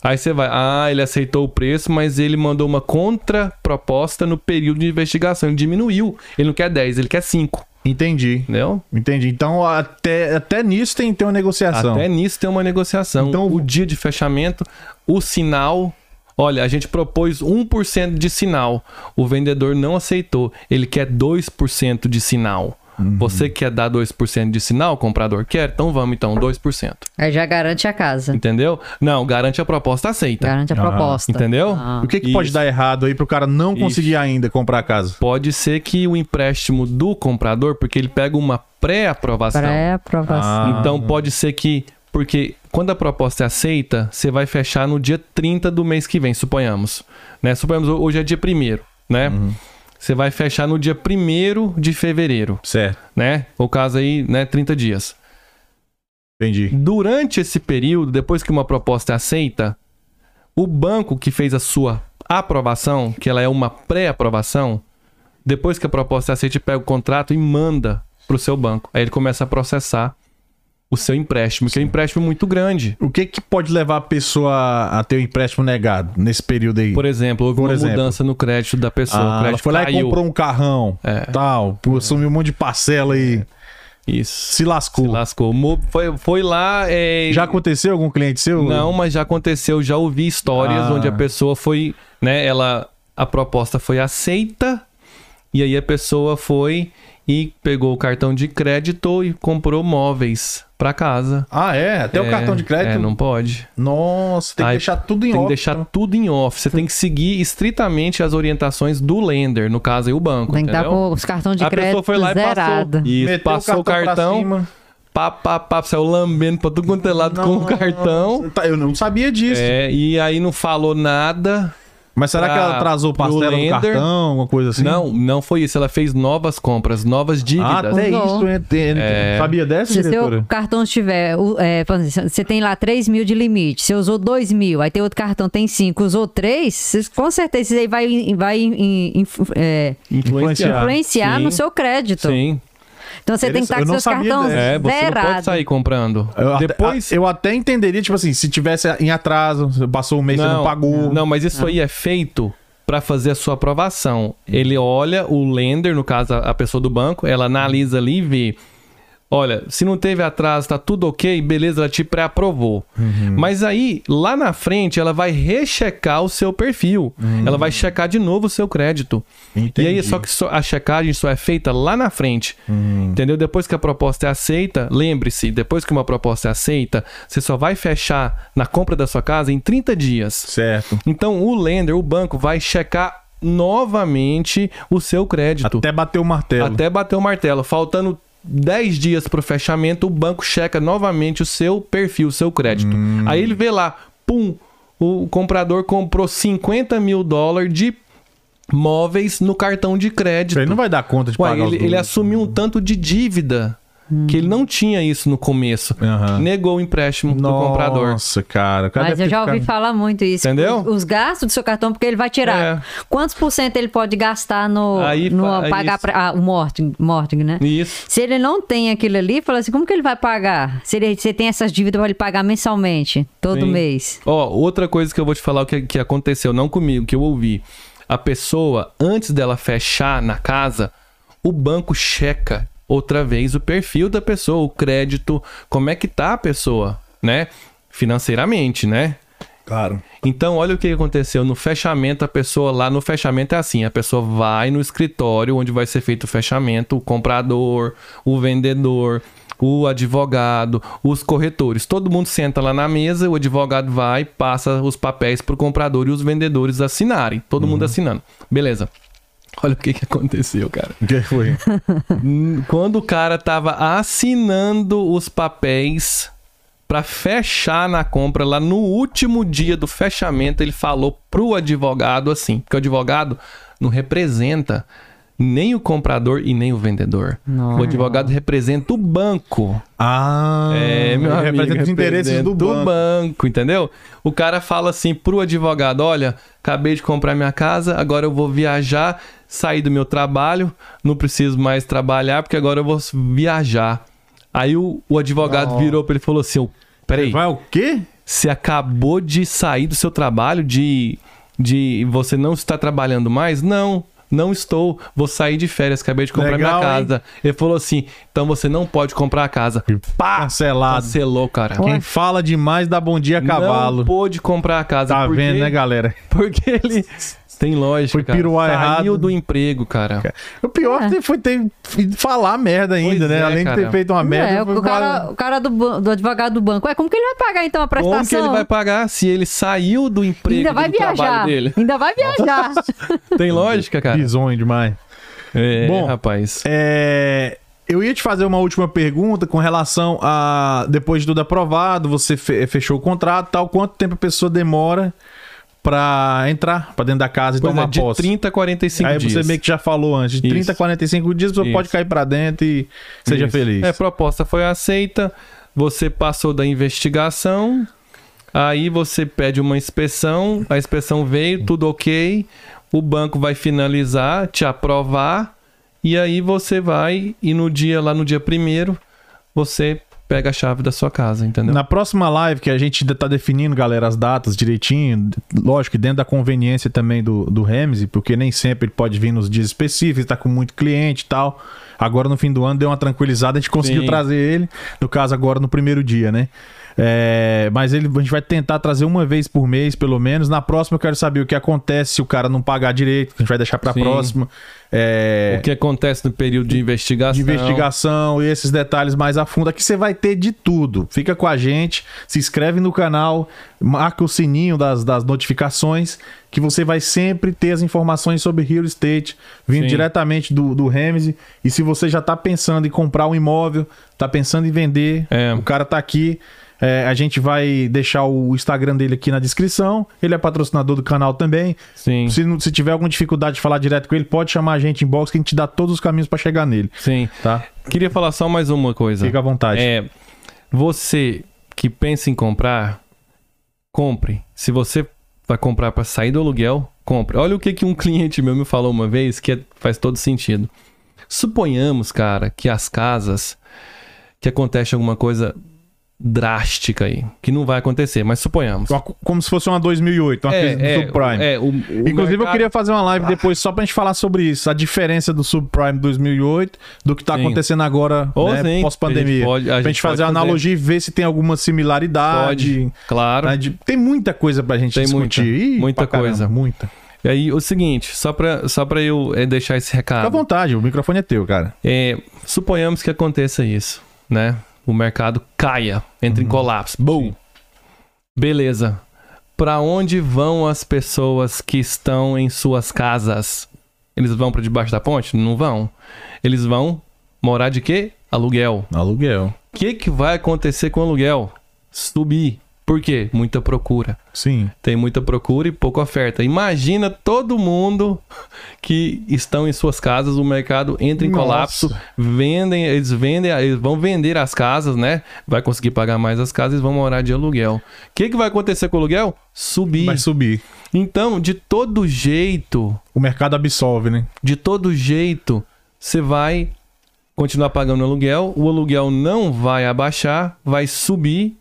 Aí você vai, ah, ele aceitou o preço, mas ele mandou uma contra proposta no período de investigação. Ele diminuiu. Ele não quer 10, ele quer 5. Entendi. Entendeu? Entendi. Então, até, até nisso tem que ter uma negociação. Até nisso tem uma negociação. Então- o dia de fechamento, o sinal. Olha, a gente propôs 1% de sinal. O vendedor não aceitou. Ele quer 2% de sinal. Uhum. Você quer dar 2% de sinal? O comprador quer? Então vamos, então, 2%. Aí já garante a casa. Entendeu? Não, garante a proposta aceita. Garante a Ah, proposta. entendeu? Ah. O que, que pode dar errado aí pro cara não Isso. conseguir ainda comprar a casa? Pode ser que o empréstimo do comprador, porque ele pega uma pré-aprovação. Pré-aprovação. Ah. Então pode ser que. Porque quando a proposta é aceita, você vai fechar no dia 30 do mês que vem, suponhamos. Né? Suponhamos hoje é dia 1 né? Você vai fechar no dia 1 de fevereiro, Certo. né? O caso aí, né, 30 dias. Entendi. Durante esse período, depois que uma proposta é aceita, o banco que fez a sua aprovação, que ela é uma pré-aprovação, depois que a proposta é aceita, ele pega o contrato e manda para o seu banco. Aí ele começa a processar o seu empréstimo, que é um empréstimo muito grande. O que, que pode levar a pessoa a ter o empréstimo negado nesse período aí? Por exemplo, houve Por uma exemplo. mudança no crédito da pessoa. o Ah, ela foi lá e caiu. comprou um carrão, É. tal, assumiu um monte de parcela e Isso. se lascou. Se lascou. Foi, foi lá. é, Já aconteceu algum cliente seu? Não, mas já aconteceu, já ouvi histórias Ah. onde a pessoa foi, né, ela a proposta foi aceita e aí a pessoa foi e pegou o cartão de crédito e comprou móveis pra casa. Ah, é? Até o É, cartão de crédito? É, não pode. Nossa, tem que Aí deixar tudo em Tem que off. deixar então. tudo em off. Você tem que seguir estritamente as orientações do lender, no caso aí o banco, Tem que estar com os cartões de a pessoa crédito foi lá e zerado. passou, e passou o cartão, cima. pá, pá, pá, saiu lambendo pra tudo quanto é lado com o cartão. tá, Eu não sabia disso. É, e aí não falou nada. Mas será que ela pra- atrasou pro parcela do cartão, alguma coisa assim? Não, não foi isso. Ela fez novas compras, novas Ah, dívidas. até Usou. isso. eu entendo. É. Sabia dessa, Se diretora? seu cartão tiver, o- é, por exemplo, você tem lá 3 mil de limite, você usou 2 mil, aí tem outro cartão tem 5, usou 3, você- com certeza isso aí vai, vai em- em- em- é, Influenciar. influenciar no seu crédito. Sim. Então você tem que estar com não seus cartões. É, você não pode sair comprando. Eu Depois. até, eu até entenderia, tipo assim, se tivesse em atraso, passou um mês e você não pagou. Não, mas isso aí é feito para fazer a sua aprovação. Ele olha o lender, no caso a a pessoa do banco, ela analisa ali e vê. Olha, se não teve atraso, tá tudo ok, beleza, ela te pré-aprovou. Uhum. Mas aí, lá na frente, ela vai rechecar o seu perfil. Ela vai checar de novo o seu crédito. Uhum. Entendi. E aí, só que a checagem só é feita lá na frente. Uhum. Entendeu? Depois que a proposta é aceita, lembre-se, depois que uma proposta é aceita, você só vai fechar na compra da sua casa em 30 dias. Certo. Então, o lender, o banco, vai checar novamente o seu crédito. Até bater o martelo. Até bater o martelo. Faltando 10 dias para o fechamento, o banco checa novamente o seu perfil, o seu crédito. Hum. Aí ele vê lá, pum, o comprador comprou 50 mil dólares de móveis no cartão de crédito. Ele não vai dar conta de Ué, pagar ele, ele assumiu um tanto de dívida que ele não tinha isso no começo. Aham. Negou o empréstimo do comprador. Nossa, cara. Mas eu já ouvi ficado- falar muito isso. Entendeu? Os, os gastos do seu cartão, porque ele vai tirar. É. Quantos por cento ele pode gastar no, Aí no fa- pagar pra- ah, o mortgage, mortgage, né? Isso. Se ele não tem aquilo ali, fala assim, como que ele vai pagar? Se ele, você tem essas dívidas para ele pagar mensalmente, todo Sim. mês. Ó, outra coisa que eu vou te falar o que, que aconteceu, não comigo, que eu ouvi. A pessoa, antes dela fechar na casa, o banco checa outra vez o perfil da pessoa, o crédito, como é que tá a pessoa, né? Financeiramente, né? Claro. Então, olha o que aconteceu no fechamento. A pessoa lá no fechamento é assim: a pessoa vai no escritório onde vai ser feito o fechamento, o comprador, o vendedor, o advogado, os corretores. Todo mundo senta lá na mesa, o advogado vai, passa os papéis para o comprador e os vendedores assinarem. Todo mundo assinando. Beleza. Olha o que, que aconteceu, cara. O que foi? Quando o cara tava assinando os papéis para fechar na compra lá no último dia do fechamento, ele falou pro advogado assim, porque o advogado não representa nem o comprador e nem o vendedor. Nossa. O advogado representa o banco. Ah, É, meu ele amigo, representa os interesses do o banco. entendeu? O cara fala assim pro advogado, olha, acabei de comprar minha casa, agora eu vou viajar, sair do meu trabalho, não preciso mais trabalhar porque agora eu vou viajar. Aí o, o advogado Nossa. virou pra ele e falou assim, "Ô, peraí, Vai o quê? você acabou de sair do seu trabalho, de, de você não está trabalhando mais? Não, não estou. Vou sair de férias, acabei de comprar Legal, minha hein? casa. Ele falou assim: então você não pode comprar a casa. Pá! Cancelado. Cancelou, cara. Quem fala demais dá bom dia a cavalo. Não pôde comprar a casa. Tá porque, vendo, né, galera? Porque ele. Tem lógica. Foi cara. piruar Saiu errado. do emprego, cara. O pior É. foi ter falar merda ainda, Pois né? é, Além de cara. ter feito uma merda. é, foi o cara, o cara do, do advogado do banco, é como que ele vai pagar então a prestação? Como que ele vai pagar se ele saiu do emprego Ainda vai do trabalho viajar. dele? Ainda vai viajar. Tem lógica, cara? Bizonho demais. É, Bom, rapaz. É, eu ia te fazer uma última pergunta com relação a depois de tudo aprovado, você fe- fechou o contrato, tal, quanto tempo a pessoa demora pra entrar pra dentro da casa e Pois tomar é, de posse? 30 a 45 Aí dias. você meio que já falou antes, de 30 a Isso. 45 dias você Isso. pode cair pra dentro e seja Isso. feliz. É, a proposta foi aceita, você passou da investigação, aí você pede uma inspeção, a inspeção veio, tudo ok, o banco vai finalizar, te aprovar, e aí você vai, e no dia, lá no dia primeiro, você pega a chave da sua casa, entendeu? Na próxima live, que a gente ainda tá definindo, galera, as datas direitinho, lógico que dentro da conveniência também do, do Ramsey, porque nem sempre ele pode vir nos dias específicos, tá com muito cliente e tal. Agora no fim do ano deu uma tranquilizada, a gente conseguiu Sim. trazer ele, no caso agora no primeiro dia, né? É, mas ele, a gente vai tentar trazer uma vez por mês, pelo menos. Na próxima eu quero saber o que acontece se o cara não pagar direito, que a gente vai deixar pra Sim. próxima. É, O que acontece no período de investigação. de investigação e esses detalhes mais a fundo. Aqui você vai ter de tudo. Fica com a gente, se inscreve no canal, marca o sininho das, das notificações, que você vai sempre ter as informações sobre real estate vindo Sim. diretamente do, do Ramsey. E se você já tá pensando em comprar um imóvel, tá pensando em vender, É. o cara tá aqui. É, a gente vai deixar o Instagram dele aqui na descrição. Ele é patrocinador do canal também. Sim, Se, não- se tiver alguma dificuldade de falar direto com ele, pode chamar a gente em box que a gente dá todos os caminhos para chegar nele, sim. tá? Queria falar só mais uma coisa. Fica à vontade. É, você que pensa em comprar, compre. Se você vai comprar para sair do aluguel, compre. Olha o que, que um cliente meu me falou uma vez que é- faz todo sentido. Suponhamos, cara, que as casas que acontece alguma coisa drástica aí, que não vai acontecer, mas suponhamos. Como se fosse uma 2008, uma É, crise do é, subprime. é, o- o Inclusive, eu mercado- queria fazer uma live depois só pra gente falar sobre isso, a diferença do subprime 2008 do que tá Sim. acontecendo agora, Ou né, sim, pós-pandemia. Pra gente gente fazer a fazer. analogia e ver se tem alguma similaridade. Pode, claro. né, de- Tem muita coisa pra gente Tem discutir. muita, Ih, muita pra caramba, coisa. Muita. E aí, o seguinte, só pra, só pra eu eh, deixar esse Fica à recado. vontade, o microfone é teu, cara. É, suponhamos que aconteça isso, né? O mercado caia, entre em colapso. Boom. Beleza. Pra onde vão as pessoas que estão em suas casas? Eles vão pra debaixo da ponte? Não vão. Eles vão morar de quê? Aluguel. Aluguel. O que, que vai acontecer com o aluguel? Subir. Por quê? Muita procura. Sim. Tem muita procura e pouca oferta. Imagina todo mundo que estão em suas casas, o mercado entra em Nossa. colapso, vendem, eles vendem, eles vão vender as casas, né? Vai conseguir pagar mais as casas e vão morar de aluguel. O que, que vai acontecer com o aluguel? Subir. Vai subir. Então, de todo jeito, O mercado absolve, né? de todo jeito, você vai continuar pagando aluguel, o aluguel não vai abaixar, vai subir.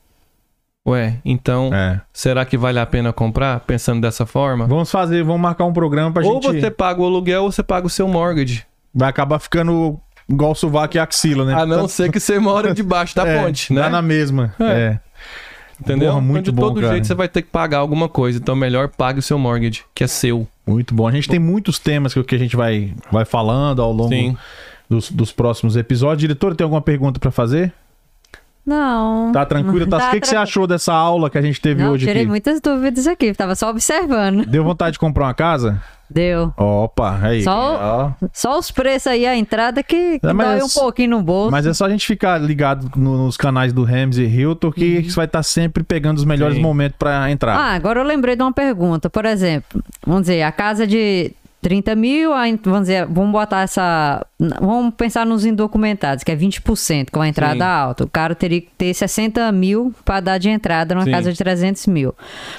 Ué, então, É. será que vale a pena comprar pensando dessa forma? Vamos fazer, vamos marcar um programa pra ou gente. você paga o aluguel ou você paga o seu mortgage. Vai acabar ficando igual o sovaco e axila, né? A não ser que você mora debaixo da É, ponte, né? Dá na mesma. É. É. Entendeu? Porra, muito então, de bom, todo cara. jeito você vai ter que pagar alguma coisa. Então, melhor pague o seu mortgage, que é seu. Muito bom. A gente tem muitos temas que que a gente vai, vai falando ao longo dos, dos próximos episódios. Diretor, tem alguma pergunta pra fazer? Não. Tá tranquilo? Tá... O que, que você achou dessa aula que a gente teve Não, hoje tirei aqui? muitas dúvidas aqui. Tava só observando. Deu vontade de comprar uma casa? Deu. Opa, aí. Só- Ó. Só os preços aí, a entrada que, que É, dói um pouquinho no bolso. Mas é só a gente ficar ligado no- nos canais do Ramsey e Hilton que você vai estar sempre pegando os melhores Sim. momentos pra entrar. Ah, agora eu lembrei de uma pergunta. Por exemplo, vamos dizer, a casa de 30 mil, aí, vamos dizer, vamos botar essa. Vamos pensar nos indocumentados, que é 20%, com a entrada Sim. alta. O cara teria que ter 60 mil para dar de entrada numa Sim. casa de 300 mil.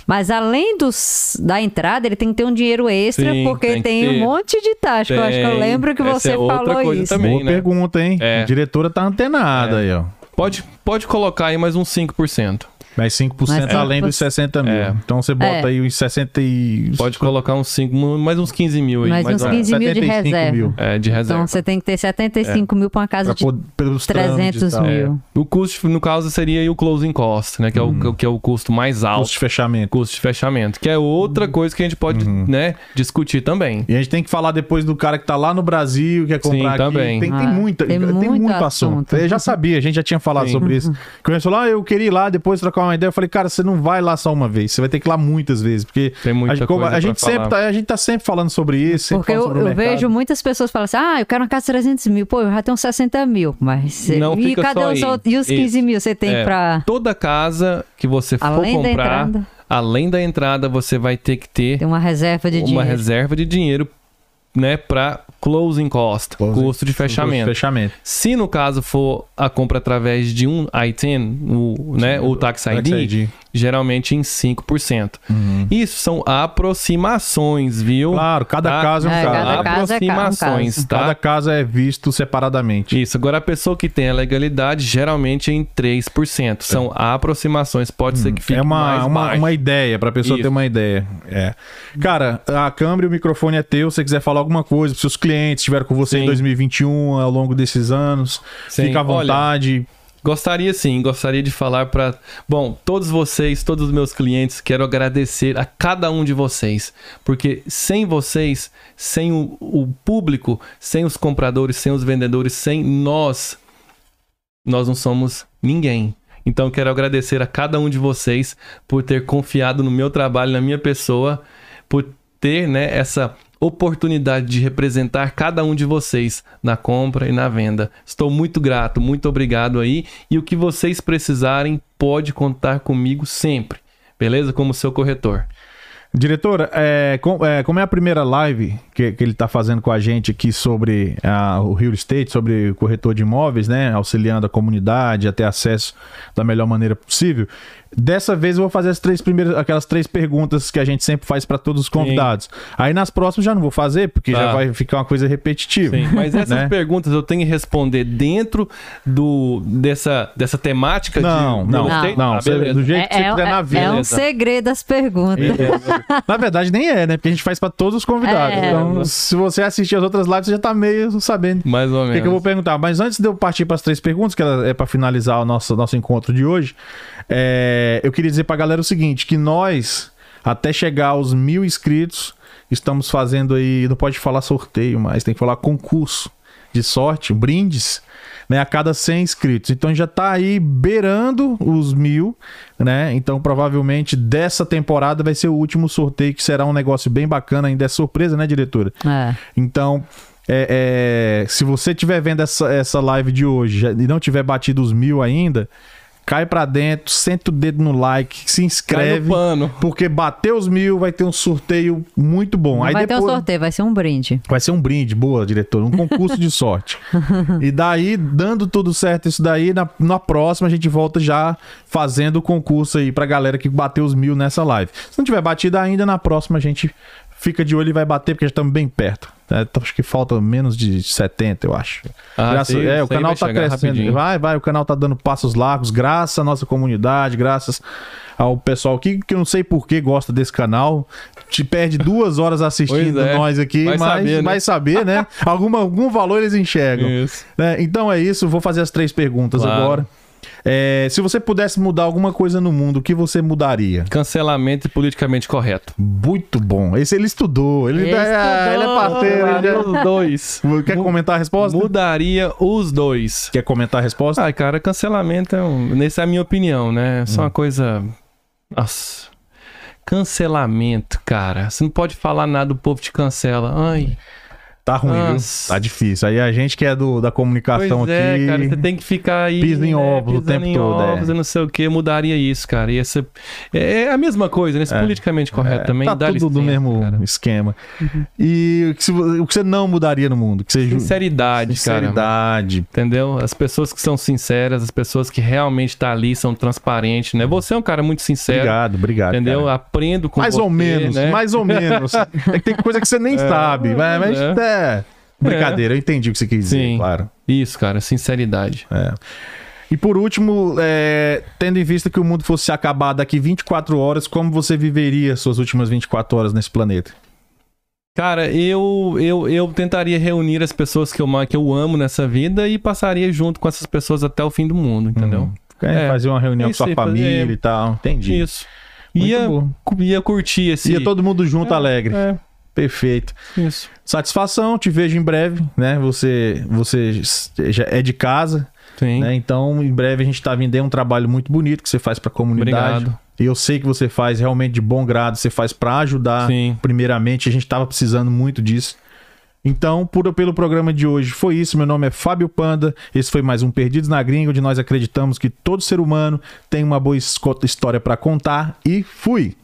Mas além dos, da entrada, ele tem que ter um dinheiro extra, Sim, porque tem tem, um monte de taxa. Eu acho que eu lembro que Essa você é outra falou coisa isso. também. Boa né? pergunta, hein? É. A diretora tá antenada aí, ó. Pode, pode colocar aí mais uns 5%. Mais 5% Mas além dos 60 mil. É. Então você bota É. aí uns 60 e... Pode colocar uns 5, mais uns 15 mil aí. Mais mais uns ou menos. 15 mil de 75 reserva. mil. É, de reserva. Então você tem que ter 75 mil para uma casa Pra de pelos trâmites 300 e tal. mil. O custo, no caso, seria aí o closing cost, né? Que é, o, que é o custo mais alto. Custo de fechamento. Custo de fechamento. Que é outra coisa que a gente pode, né, discutir também. E a gente tem que falar depois do cara que tá lá no Brasil, quer comprar Sim, aqui. também. Tem, tem Ah, muita, tem tem, muito muito assunto. assunto. Eu já sabia, a gente já tinha falado Sim. sobre isso. Começou lá, eu queria ir lá, depois trocar uma ideia. Eu falei, cara, você não vai lá só uma vez, você vai ter que ir lá muitas vezes. Porque Tem muita a gente, coisa a gente sempre tá, a gente tá sempre falando sobre isso. Porque eu, eu vejo muitas pessoas falando assim: ah, eu quero uma casa de 300 mil. Pô, eu já tenho 60 mil. Mas. Não e fica cadê só os aí. outros? E os 15 Isso. mil você tem É, pra. Toda casa que você for Além da comprar, entrada. além da entrada, você vai ter que ter Ter uma reserva de uma dinheiro. reserva de dinheiro, né, para closing cost, Closing- custo de fechamento. De fechamento. Se no caso for a compra através de um ITIN, o, né, o Tax ID, Tax ID. Geralmente em 5%. Isso são aproximações, viu? Claro, cada Tá? caso é um É, caso. cada caso é um aproximações, caso. tá? Cada caso é visto separadamente. Isso, agora a pessoa que tem a legalidade, geralmente é em 3%. São aproximações, pode ser que fique É uma, mais uma, baixo. uma ideia, pra pessoa Isso. ter uma ideia. É. Cara, a câmera e o microfone é teu. Se você quiser falar alguma coisa, pros seus clientes estiveram com você em Sim. 2021, ao longo desses anos, Sim. fica à Olha, vontade. Gostaria sim, gostaria de falar para, bom, todos vocês, todos os meus clientes, quero agradecer a cada um de vocês, porque sem vocês, sem o, o público, sem os compradores, sem os vendedores, sem nós, nós não somos ninguém. Então quero agradecer a cada um de vocês por ter confiado no meu trabalho, na minha pessoa, por ter, né, essa oportunidade de representar cada um de vocês na compra e na venda. Estou muito grato, muito obrigado aí. E o que vocês precisarem, pode contar comigo sempre. Beleza? Como seu corretor. Diretora, é, com- é, como é a primeira live que, que ele está fazendo com a gente aqui sobre ah, o real estate, sobre corretor de imóveis, né? Auxiliando a comunidade a ter acesso da melhor maneira possível. Dessa vez eu vou fazer as três primeiras, aquelas três perguntas que a gente sempre faz para todos os convidados. Aí nas próximas já não vou fazer, porque já Tá. vai ficar uma coisa repetitiva. Sim, mas essas né? perguntas eu tenho que responder dentro do, dessa, dessa temática Não, de não, estate? não. Ah, você- do jeito que você é, quiser na é, vida. é um beleza. segredo as perguntas. Na verdade, nem é, né? Porque a gente faz pra todos os convidados. É. Então, se você assistir as outras lives, você já tá meio sabendo Mais ou o menos. que, que eu vou perguntar. Mas antes de eu partir para as três perguntas, que é para finalizar o nosso, nosso encontro de hoje, é, eu queria dizer pra galera o seguinte: que nós, até chegar aos mil inscritos, estamos fazendo aí. Não pode falar sorteio, mas tem que falar concurso de sorte, brindes. Né, a cada 100 inscritos. Então já tá aí beirando os mil, né? Então provavelmente dessa temporada vai ser o último sorteio, que será um negócio bem bacana, ainda é surpresa, né, diretora? É. Então, é, é, se você estiver vendo essa, essa live de hoje e não tiver batido os mil ainda, cai pra dentro, senta o dedo no like, se inscreve. Porque bater os mil vai ter um sorteio muito bom. Não Aí vai ter um depois sorteio, vai ser um brinde. vai ser um brinde, boa, diretor, um concurso de sorte. E daí, dando tudo certo isso daí, na, na próxima a gente volta já fazendo o concurso aí pra galera que bateu os mil nessa live. Se não tiver batido ainda, na próxima a gente fica de olho e vai bater, porque já estamos bem perto. É, então, acho que falta menos de 70, eu acho. Ah, Graças- sim, é, o canal tá crescendo. rapidinho. Vai, vai, o canal tá dando passos largos, graças à nossa comunidade, graças ao pessoal que, que eu não sei por que gosta desse canal. Te perde duas horas assistindo é. nós aqui, Vai mas saber, né? vai saber, né? Alguma, algum valor eles enxergam. Isso. né? Então é isso, vou fazer as três perguntas Claro. agora. É, se você pudesse mudar alguma coisa no mundo, o que você mudaria? Cancelamento e politicamente correto. Muito bom. Esse ele estudou. Ele, Ele é, ele é parceiro. ele Mudaria já- os dois. Quer comentar a resposta? Mudaria os dois. Quer comentar a resposta? Ah, cara, cancelamento é um. Nessa é a minha opinião, né? É Só uma coisa. Nossa. Cancelamento, cara. Você não pode falar nada, o povo te cancela. Ai. Tá ruim, viu? Nossa. Tá difícil. Aí a gente que é do, da comunicação Pois é, aqui. cara, você tem que ficar aí. Pisa em ovos o tempo em todo, é. Ovos, e não sei o que, mudaria isso, cara. Ia ser... É é a mesma coisa, né? Esse É. politicamente correto É, também. Tá tudo do licença, mesmo cara. Uhum. esquema. E o que, se vo- o que você não mudaria no mundo? Que você ju- Sinceridade, cara. Sinceridade. Entendeu? As pessoas que são sinceras, as pessoas que realmente tá ali são transparentes, né? Você é um cara muito sincero. Obrigado, obrigado. Entendeu? cara. Aprendo com Mais você, ou menos, né? mais ou menos. É que tem coisa que você nem sabe, mas, mas é. é. Brincadeira, eu entendi o que você quis dizer, Sim. claro. Isso, cara, sinceridade. É. E por último, é, tendo em vista que o mundo fosse acabar daqui 24 horas, como você viveria suas últimas 24 horas nesse planeta? Cara, eu, eu, eu tentaria reunir as pessoas que eu, que eu amo nessa vida e passaria junto com essas pessoas até o fim do mundo, entendeu? Hum. É, É. fazer uma reunião É com sua fazer- família e tal. Entendi. Isso. Muito Ia, bom. ia curtir esse. Ia todo mundo junto, alegre. É, Perfeito. isso. Satisfação, te vejo em breve, né? Você, você já é de casa, Sim. né? Então, em breve a gente tá vindo aí um trabalho muito bonito que você faz pra comunidade. Obrigado. E eu sei que você faz realmente de bom grado, você faz pra ajudar. Sim. Primeiramente, a gente tava precisando muito disso. Então, por, pelo programa de hoje foi isso. Meu nome é Fábio Panda. Esse foi mais um Perdidos na Gringa, onde nós acreditamos que todo ser humano tem uma boa história pra contar. E fui!